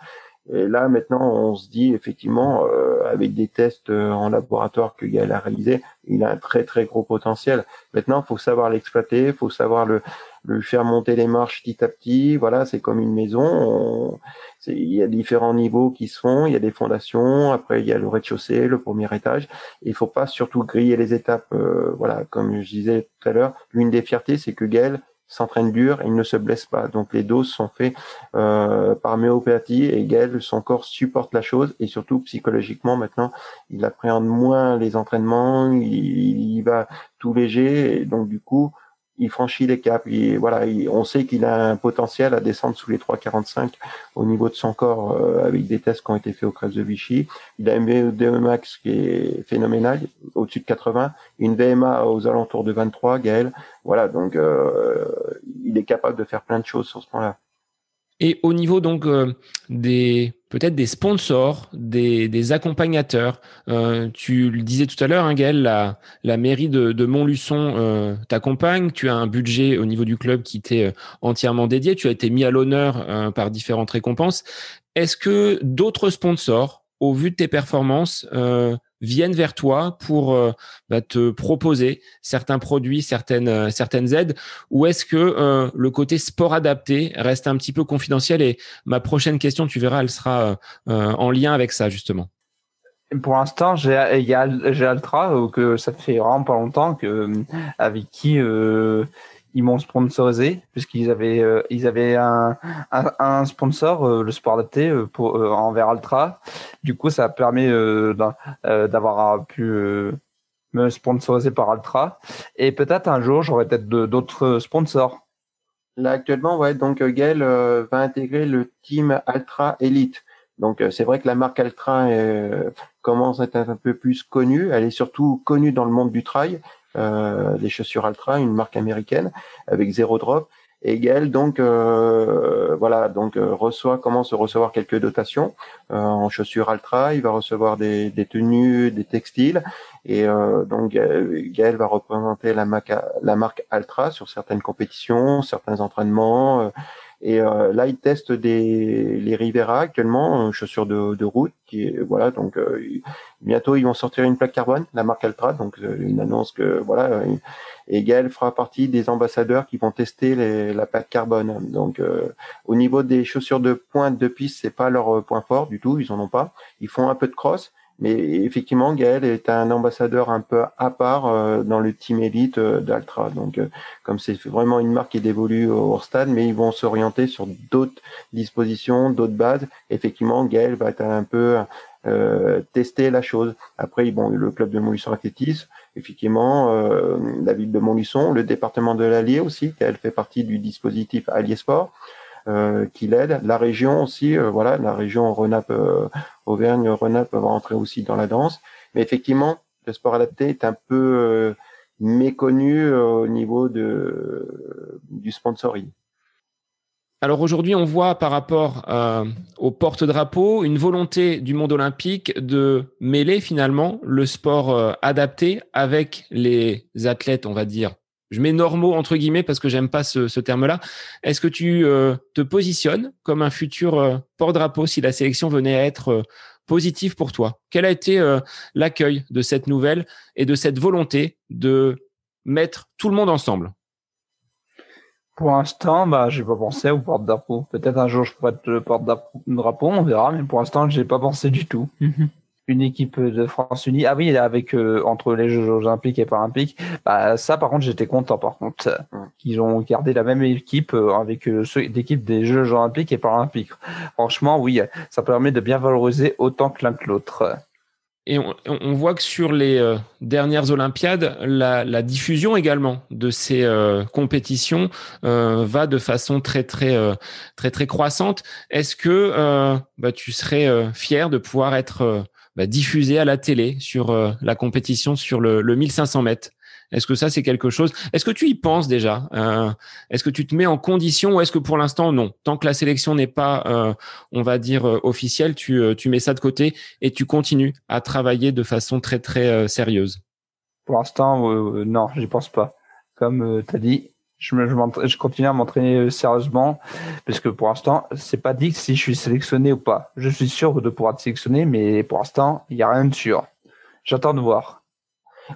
Speaker 3: Et là, maintenant, on se dit effectivement, euh, avec des tests euh, en laboratoire que Gaël a réalisé, il a un très très gros potentiel. Maintenant, faut savoir l'exploiter, faut savoir le, le faire monter les marches petit à petit. Voilà, c'est comme une maison. il y a différents niveaux qui se font. Il y a des fondations. Après, il y a le rez-de-chaussée, le premier étage. il faut pas surtout griller les étapes. Euh, voilà, comme je disais tout à l'heure, l'une des fiertés, c'est que Gaël s'entraîne dur et il ne se blesse pas. Donc les doses sont faites euh, par méopathie et Gaël, son corps supporte la chose et surtout psychologiquement maintenant, il appréhende moins les entraînements, il, il va tout léger et donc du coup, il franchit les caps. Et voilà, on sait qu'il a un potentiel à descendre sous les 3,45 au niveau de son corps euh, avec des tests qui ont été faits au crève de Vichy. Il a un VO2 max qui est phénoménal, au-dessus de 80, une VMA aux alentours de 23, Gaël. Voilà, donc euh, il est capable de faire plein de choses sur ce point-là.
Speaker 1: Et au niveau donc euh, des peut-être des sponsors, des, des accompagnateurs, euh, tu le disais tout à l'heure, hein, Gaël, la, la mairie de, de Montluçon euh, t'accompagne. Tu as un budget au niveau du club qui t'est euh, entièrement dédié. Tu as été mis à l'honneur euh, par différentes récompenses. Est-ce que d'autres sponsors, au vu de tes performances, viennent vers toi pour euh, bah, te proposer certains produits, certaines, euh, certaines aides Ou est-ce que euh, le côté sport adapté reste un petit peu confidentiel Et ma prochaine question, tu verras, elle sera en lien avec ça, justement.
Speaker 2: Pour l'instant, j'ai Altra, que ça fait vraiment pas longtemps que avec qui ils m'ont sponsorisé puisqu'ils avaient euh, ils avaient un, un, un sponsor euh, le sport adapté euh, pour envers Altra. Du coup ça a permis d'avoir pu me sponsoriser par Altra. Et peut-être un jour j'aurai peut-être d'autres sponsors.
Speaker 3: Là actuellement ouais donc Gaël va intégrer le team Altra Elite. Donc c'est vrai que la marque Altra commence à être un peu plus connue. Elle est surtout connue dans le monde du trail. euh, des chaussures Altra, une marque américaine avec zéro drop. Et Gaël donc euh, voilà donc euh, reçoit commence à recevoir quelques dotations en chaussures Altra. Il va recevoir des, des tenues, des textiles et donc Gaël va représenter la marque la marque Altra sur certaines compétitions, certains entraînements. Et euh, là, ils testent des les Rivera actuellement, chaussures de, de route. Qui voilà, donc euh, bientôt ils vont sortir une plaque carbone, la marque Altra. Donc euh, une annonce que voilà. Et Gaël fera partie des ambassadeurs qui vont tester les, la plaque carbone. Donc au niveau des chaussures de pointe de piste, c'est pas leur point fort du tout. Ils en ont pas. Ils font un peu de cross. Mais effectivement, Gaël est un ambassadeur un peu à part euh, dans le team élite euh, d'Altra. Donc, euh, comme c'est vraiment une marque qui dévolue au stade, mais ils vont s'orienter sur d'autres dispositions, d'autres bases. Effectivement, Gaël va être un peu tester la chose. Après, bon, le club de Montluçon Athlétisme, effectivement, la ville de Montluçon, le département de l'Allier aussi, Gaël fait partie du dispositif Allier Sport. Euh, qui l'aide. La région aussi, euh, voilà, la région Renap, euh, Auvergne, Renap va rentrer aussi dans la danse. Mais effectivement, le sport adapté est un peu méconnu au niveau de, du sponsoring.
Speaker 1: Alors aujourd'hui, on voit par rapport euh, au porte-drapeau une volonté du monde olympique de mêler finalement le sport adapté avec les athlètes, on va dire, je mets normaux entre guillemets parce que j'aime pas ce, terme-là. Est-ce que tu euh, te positionnes comme un futur euh, porte-drapeau si la sélection venait à être euh, positive pour toi? Quel a été l'accueil de cette nouvelle et de cette volonté de mettre tout le monde ensemble?
Speaker 2: Pour l'instant, bah, j'ai pas pensé au porte-drapeau. Peut-être un jour je pourrais être le porte-drapeau, on verra, mais pour l'instant, j'ai pas pensé du tout. Une équipe de France unie. Ah oui, avec euh, entre les Jeux olympiques et paralympiques. Bah, ça, par contre, j'étais content. Par contre, qu'ils ont gardé la même équipe euh, avec euh, l'équipe des Jeux olympiques et paralympiques. Franchement, oui, ça permet de bien valoriser autant que l'un que l'autre.
Speaker 1: Et on, voit que sur les dernières Olympiades, la, diffusion également de ces compétitions va de façon très très très très croissante. Est-ce que bah, tu serais fier de pouvoir être bah, à la télé sur euh, la compétition sur le, le 1500 mètres. Est-ce que ça, c'est quelque chose? Est-ce que tu y penses déjà? Euh, Est-ce que tu te mets en condition ou est-ce que pour l'instant, non? Tant que la sélection n'est pas, euh, on va dire, officielle, tu, tu mets ça de côté et tu continues à travailler de façon très, très sérieuse
Speaker 2: Pour l'instant, non, j'y pense pas. Comme tu as dit, je, continue à m'entraîner sérieusement parce que pour l'instant, c'est pas dit si je suis sélectionné ou pas. Je suis sûr de pouvoir être sélectionné, mais pour l'instant, il n'y a rien de sûr. J'attends de voir.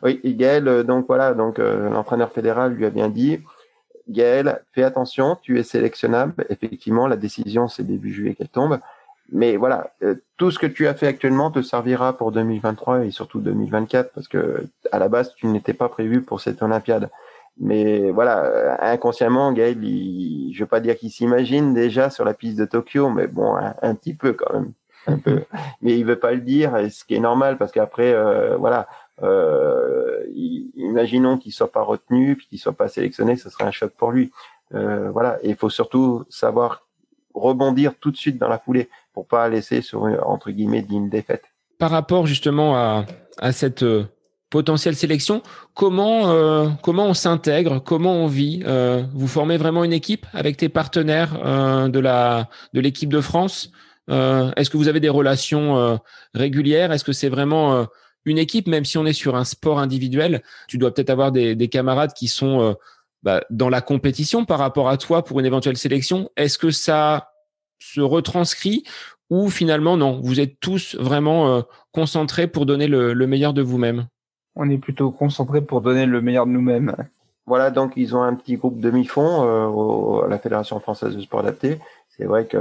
Speaker 3: Oui, Gaël, donc voilà, donc l'entraîneur fédéral lui a bien dit, Gaël, fais attention, tu es sélectionnable. Effectivement, la décision, c'est début juillet qu'elle tombe. Mais voilà, euh, tout ce que tu as fait actuellement te servira pour 2023 et surtout 2024 parce que à la base, tu n'étais pas prévu pour cette Olympiade. Mais voilà, euh, inconsciemment, Gaël, il, je veux pas dire qu'il s'imagine déjà sur la piste de Tokyo, mais bon, un, petit peu quand même, un peu. (laughs) Mais il veut pas le dire, ce qui est normal parce qu'après, euh, voilà, euh, imaginons qu'il soit pas retenu, puis qu'il soit pas sélectionné, ce serait un choc pour lui. Euh, voilà, et il faut surtout savoir rebondir tout de suite dans la foulée pour pas laisser sur entre guillemets d'une défaite.
Speaker 1: Par rapport justement à, à cette euh, potentielle sélection, comment euh, comment on s'intègre, comment on vit? Euh, Vous formez vraiment une équipe avec tes partenaires euh, de la de l'équipe de France? Est-ce que vous avez des relations régulières? Est-ce que c'est vraiment une équipe, même si on est sur un sport individuel, tu dois peut-être avoir des, camarades qui sont bah, dans la compétition par rapport à toi pour une éventuelle sélection. Est-ce que ça se retranscrit ou finalement non, vous êtes tous vraiment concentrés pour donner le, meilleur de vous-même?
Speaker 2: On est plutôt concentrés pour donner le meilleur de nous-mêmes.
Speaker 3: Voilà, donc ils ont un petit groupe demi-fond euh, à la Fédération française de sport adapté c'est vrai que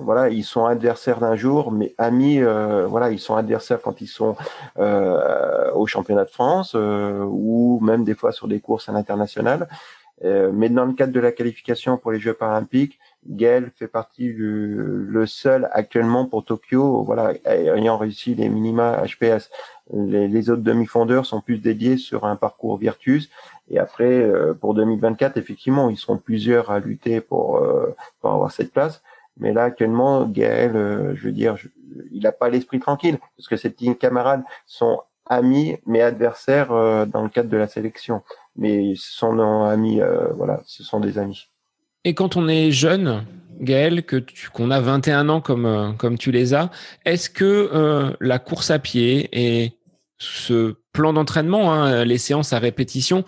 Speaker 3: voilà, ils sont adversaires d'un jour, mais amis. Euh, voilà, ils sont adversaires quand ils sont euh, au championnat de France euh, ou même des fois sur des courses à l'international. mais dans le cadre de la qualification pour les Jeux paralympiques, Gaël fait partie du le seul actuellement pour Tokyo, voilà, ayant réussi les minima HPS. Les, autres demi-fondeurs sont plus dédiés sur un parcours Virtus et après, euh, pour 2024, effectivement, ils seront plusieurs à lutter pour, euh, pour avoir cette place. Mais là, actuellement, Gaël, euh, je veux dire, il n'a pas l'esprit tranquille, parce que ses petits camarades sont amis, mais adversaires dans le cadre de la sélection. Mais ce sont nos amis, voilà, ce sont des amis.
Speaker 1: Et quand on est jeune, Gaël, qu'on a 21 ans comme, comme tu les as, est-ce que la course à pied et ce plan d'entraînement, hein, les séances à répétition,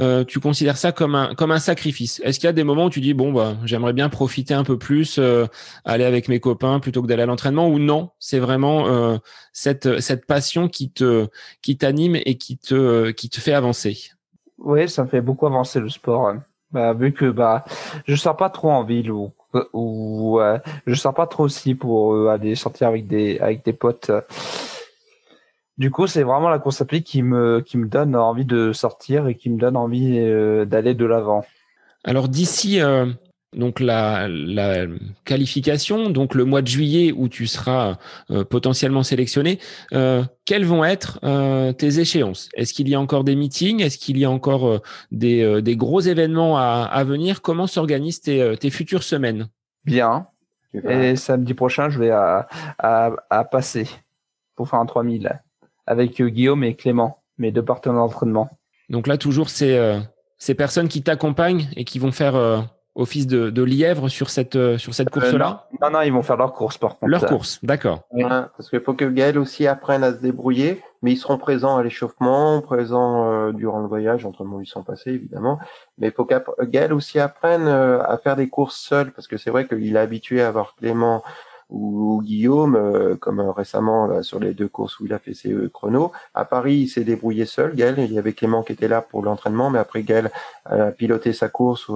Speaker 1: euh, tu considères ça comme un comme un sacrifice? Est-ce qu'il y a des moments où tu dis bon bah j'aimerais bien profiter un peu plus, euh, aller avec mes copains plutôt que d'aller à l'entraînement? Ou non C'est vraiment euh, cette cette passion qui te qui t'anime et qui te qui te fait avancer?
Speaker 2: Oui, ça me fait beaucoup avancer le sport. Hein. Bah, vu que bah je sors pas trop en ville ou ou je sors pas trop aussi pour aller sortir avec des avec des potes. Du coup, c'est vraiment la course à pied qui me, qui me donne envie de sortir et qui me donne envie euh, d'aller de l'avant.
Speaker 1: Alors d'ici euh, donc la, la, qualification, donc le mois de juillet où tu seras euh, potentiellement sélectionné, quelles vont être tes échéances? Est-ce qu'il y a encore des meetings? Est-ce qu'il y a encore des, des, gros événements à, à venir? Comment s'organisent tes, tes futures semaines?
Speaker 2: Bien. Et samedi prochain, je vais à, à, à passer pour faire un 3000 avec euh, Guillaume et Clément, mes deux partenaires d'entraînement.
Speaker 1: Donc là, toujours ces, euh, ces personnes qui t'accompagnent et qui vont faire euh, office de, de, lièvre sur cette, sur cette course-là
Speaker 2: non, non, ils vont faire leur course par contre.
Speaker 1: Leur course, d'accord.
Speaker 3: parce qu'il faut que Gaël aussi apprenne à se débrouiller, mais ils seront présents à l'échauffement, présents durant le voyage, entre ils sont passés évidemment. Mais il faut que Gaël aussi apprenne à faire des courses seul, parce que c'est vrai qu'il est habitué à avoir Clément ou, Guillaume, euh, comme euh, récemment sur les deux courses où il a fait ses euh, chronos. À Paris, il s'est débrouillé seul, Gaël. Il y avait Clément qui était là pour l'entraînement, mais après Gaël a piloté sa course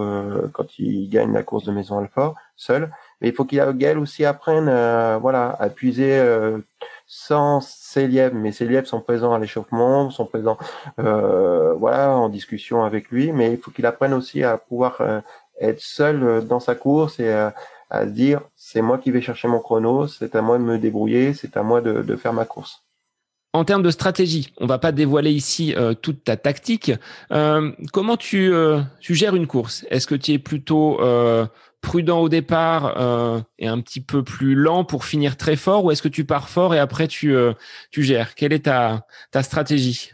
Speaker 3: quand il gagne la course de Maison Alfort seul. Mais il faut qu'il Gaël aussi apprenne, voilà, à puiser sans ses lièvres, mais ses lièvres sont présents à l'échauffement, sont présents, voilà, en discussion avec lui. Mais il faut qu'il apprenne aussi à pouvoir être seul dans sa course et à dire c'est moi qui vais chercher mon chrono, c'est à moi de me débrouiller, c'est à moi de, de, faire ma course.
Speaker 1: En termes de stratégie, on va pas dévoiler ici euh, toute ta tactique. Euh, comment tu, euh, tu gères une course? Est-ce que tu es plutôt euh, prudent au départ euh, et un petit peu plus lent pour finir très fort, ou est-ce que tu pars fort et après tu, tu gères? Quelle est ta, ta stratégie?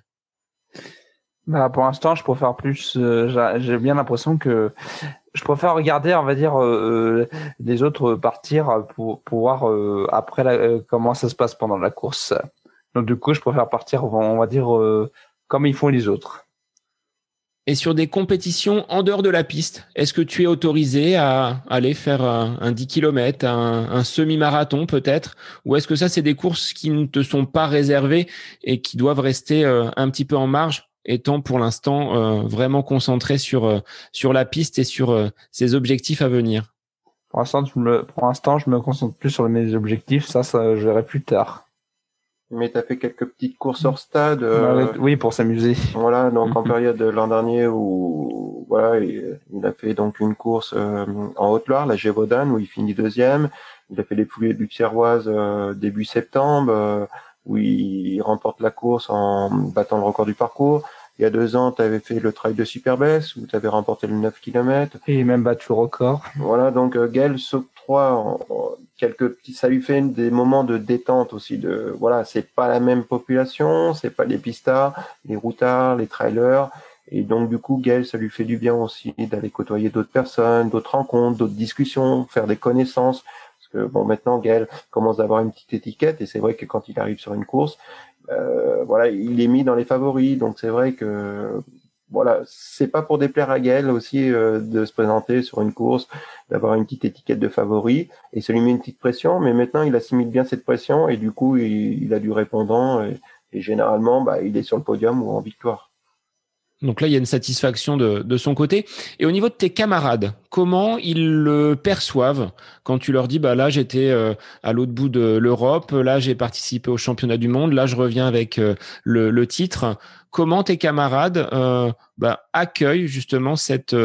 Speaker 2: Bah, pour l'instant, je préfère plus. J'ai bien l'impression que je préfère regarder, on va dire, euh, euh, les autres partir pour, pour voir euh, après la, comment ça se passe pendant la course. Donc du coup, je préfère partir, on va dire, comme ils font les autres.
Speaker 1: Et sur des compétitions en dehors de la piste, est-ce que tu es autorisé à aller faire un, 10 km, un, semi-marathon peut-être? Ou est-ce que ça, c'est des courses qui ne te sont pas réservées et qui doivent rester euh, un petit peu en marge, étant pour l'instant euh, vraiment concentré sur, euh, sur la piste et sur ses objectifs à venir
Speaker 2: Pour l'instant, je me, pour l'instant, je me concentre plus sur mes objectifs. Ça, ça je verrai plus tard.
Speaker 3: Mais tu as fait quelques petites courses hors stade.
Speaker 2: Euh, oui, pour s'amuser.
Speaker 3: Voilà, donc en mhm. période de l'an dernier où voilà, il, a fait donc une course euh, en Haute-Loire, la Gévaudan, où il finit deuxième. Il a fait les poulies du Tierroise euh, début septembre, où il remporte la course en battant le record du parcours. Il y a deux ans, tu avais fait le trail de Superbès, où tu avais remporté le 9 km.
Speaker 2: Et même battu le record.
Speaker 3: Voilà, donc Gaël s'octroie quelques petits, ça lui fait des moments de détente aussi. De voilà, c'est pas la même population, c'est pas les pistards, les routards, les trailers. Et donc du coup, Gaël, ça lui fait du bien aussi d'aller côtoyer d'autres personnes, d'autres rencontres, d'autres discussions, faire des connaissances. Bon, maintenant Gaël commence à avoir une petite étiquette et c'est vrai que quand il arrive sur une course, euh, voilà, il est mis dans les favoris. Donc c'est vrai que voilà, c'est pas pour déplaire à Gaël aussi euh, de se présenter sur une course, d'avoir une petite étiquette de favori et ça lui met une petite pression. Mais maintenant, il assimile bien cette pression et du coup, il, a du répondant et, généralement, bah, il est sur le podium ou en victoire.
Speaker 1: Donc là, il y a une satisfaction de, son côté. Et au niveau de tes camarades, comment ils le perçoivent quand tu leur dis, bah là, j'étais euh, à l'autre bout de l'Europe, là, j'ai participé au championnat du monde, là, je reviens avec euh, le, titre. Comment tes camarades euh, bah, accueillent justement cette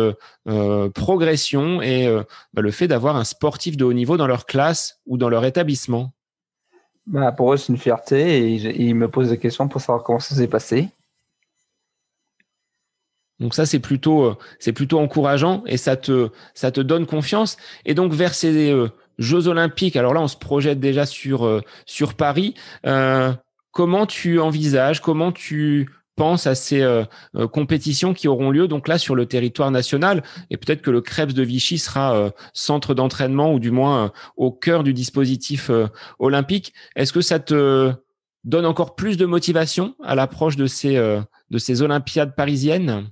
Speaker 1: progression et bah, le fait d'avoir un sportif de haut niveau dans leur classe ou dans leur établissement?
Speaker 2: Bah, Pour eux, c'est une fierté et ils me posent des questions pour savoir comment ça s'est passé.
Speaker 1: Donc ça c'est plutôt euh, c'est plutôt encourageant et ça te ça te donne confiance et donc vers ces euh, Jeux olympiques. Alors là on se projette déjà sur euh, sur Paris. comment tu envisages Comment tu penses à ces compétitions qui auront lieu donc là sur le territoire national? Et peut-être que le Krebs de Vichy sera centre d'entraînement ou du moins au cœur du dispositif olympique. Est-ce que ça te donne encore plus de motivation à l'approche de ces de ces Olympiades parisiennes?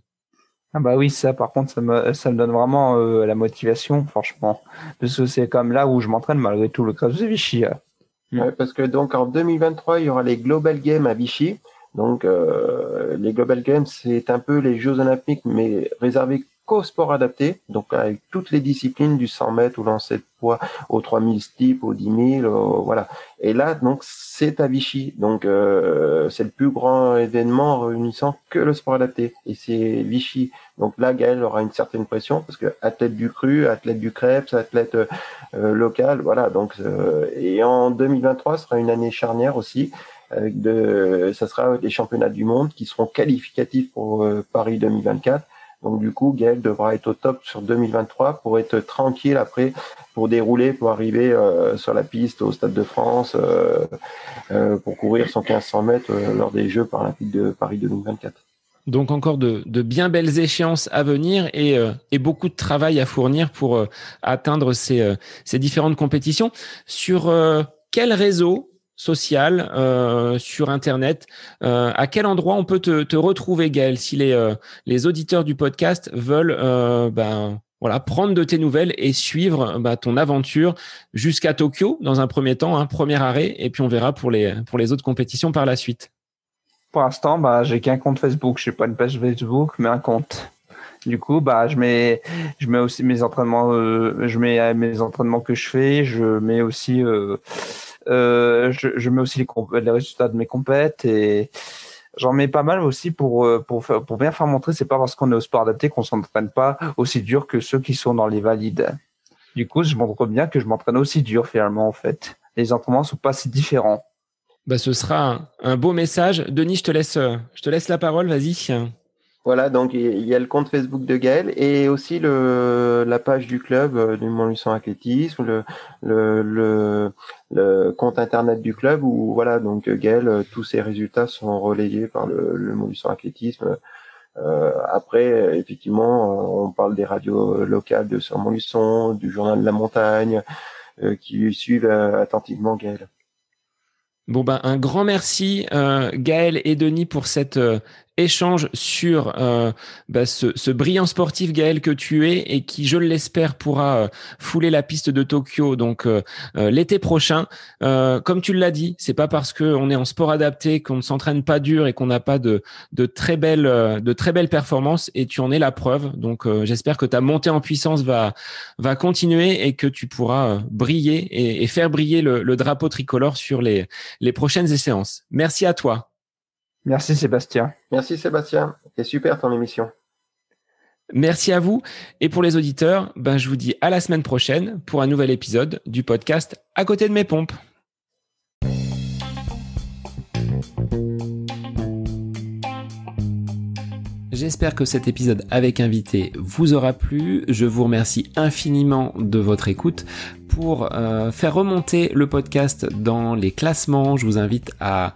Speaker 2: Ah bah oui, ça par contre, ça me, ça me donne vraiment euh, la motivation, franchement. Parce que c'est comme là où je m'entraîne malgré tout le cas de Vichy.
Speaker 3: Ouais, parce que donc en 2023, il y aura les Global Games à Vichy. Donc euh, les Global Games, c'est un peu les Jeux Olympiques, mais réservés qu'au sport adapté, donc avec toutes les disciplines du 100 mètres, au lancer de poids, au 3000 steep, au 10 000, voilà. Et là, donc, c'est à Vichy. Donc, euh, c'est le plus grand événement réunissant que le sport adapté. Et c'est Vichy. Donc là, Gaël aura une certaine pression parce que athlète du cru, athlète du crêpe, athlète euh, local, voilà. Donc, euh, et en 2023, ce sera une année charnière aussi. Avec de, ça sera des championnats du monde qui seront qualificatifs pour Paris 2024 donc du coup, Gaël devra être au top sur 2023 pour être tranquille après, pour dérouler, pour arriver euh, sur la piste au Stade de France, euh, euh, pour courir son 1500 mètres lors des Jeux paralympiques de Paris 2024.
Speaker 1: Donc encore de, bien belles échéances à venir et, beaucoup de travail à fournir pour atteindre ces différentes compétitions. Sur quel réseau social euh, sur Internet. Euh, à quel endroit on peut te, te retrouver, Gaël, si les, euh, les auditeurs du podcast veulent ben, voilà, prendre de tes nouvelles et suivre ben, ton aventure jusqu'à Tokyo dans un premier temps, un hein, premier arrêt, et puis on verra pour les, pour les autres compétitions par la suite.
Speaker 2: Pour l'instant, bah, j'ai qu'un compte Facebook. Je n'ai pas une page Facebook, mais un compte. Du coup, bah, je mets, je mets aussi mes entraînements, je mets mes entraînements que je fais. Je mets aussi euh, je, mets aussi les, résultats de mes compètes et j'en mets pas mal aussi pour euh, pour faire, pour bien faire montrer. C'est pas parce qu'on est au sport adapté qu'on s'entraîne pas aussi dur que ceux qui sont dans les valides. Du coup, je montre bien que je m'entraîne aussi dur finalement en fait. Les entraînements sont pas si différents.
Speaker 1: Bah, ce sera un, un beau message. Denis, je te laisse, je te laisse la parole. Vas-y.
Speaker 3: Voilà, donc il y a le compte Facebook de Gaël et aussi le, la page du club euh, du Montluçon Athlétisme, le, le, le, compte internet du club où voilà donc Gaël, euh, tous ses résultats sont relayés par le, le Montluçon Athlétisme. Euh, après, effectivement, on parle des radios locales de sur Montluçon, du journal de la montagne, qui suivent attentivement Gaël.
Speaker 1: Bon ben un grand merci euh, Gaël et Denis pour cette échange sur euh, bah, ce, brillant sportif Gaël que tu es et qui, je l'espère, pourra euh, fouler la piste de Tokyo donc euh, l'été prochain. comme tu l'as dit, c'est pas parce qu'on est en sport adapté qu'on ne s'entraîne pas dur et qu'on n'a pas de, de très belles de très belles performances et tu en es la preuve. Donc j'espère que ta montée en puissance va va continuer et que tu pourras briller et, faire briller le, le, drapeau tricolore sur les les prochaines séances. Merci à toi.
Speaker 2: Merci Sébastien.
Speaker 3: Merci Sébastien. C'est super ton émission.
Speaker 1: Merci à vous. Et pour les auditeurs, ben, je vous dis à la semaine prochaine pour un nouvel épisode du podcast À côté de mes pompes. J'espère que cet épisode avec invité vous aura plu. Je vous remercie infiniment de votre écoute. Pour euh, faire remonter le podcast dans les classements, je vous invite à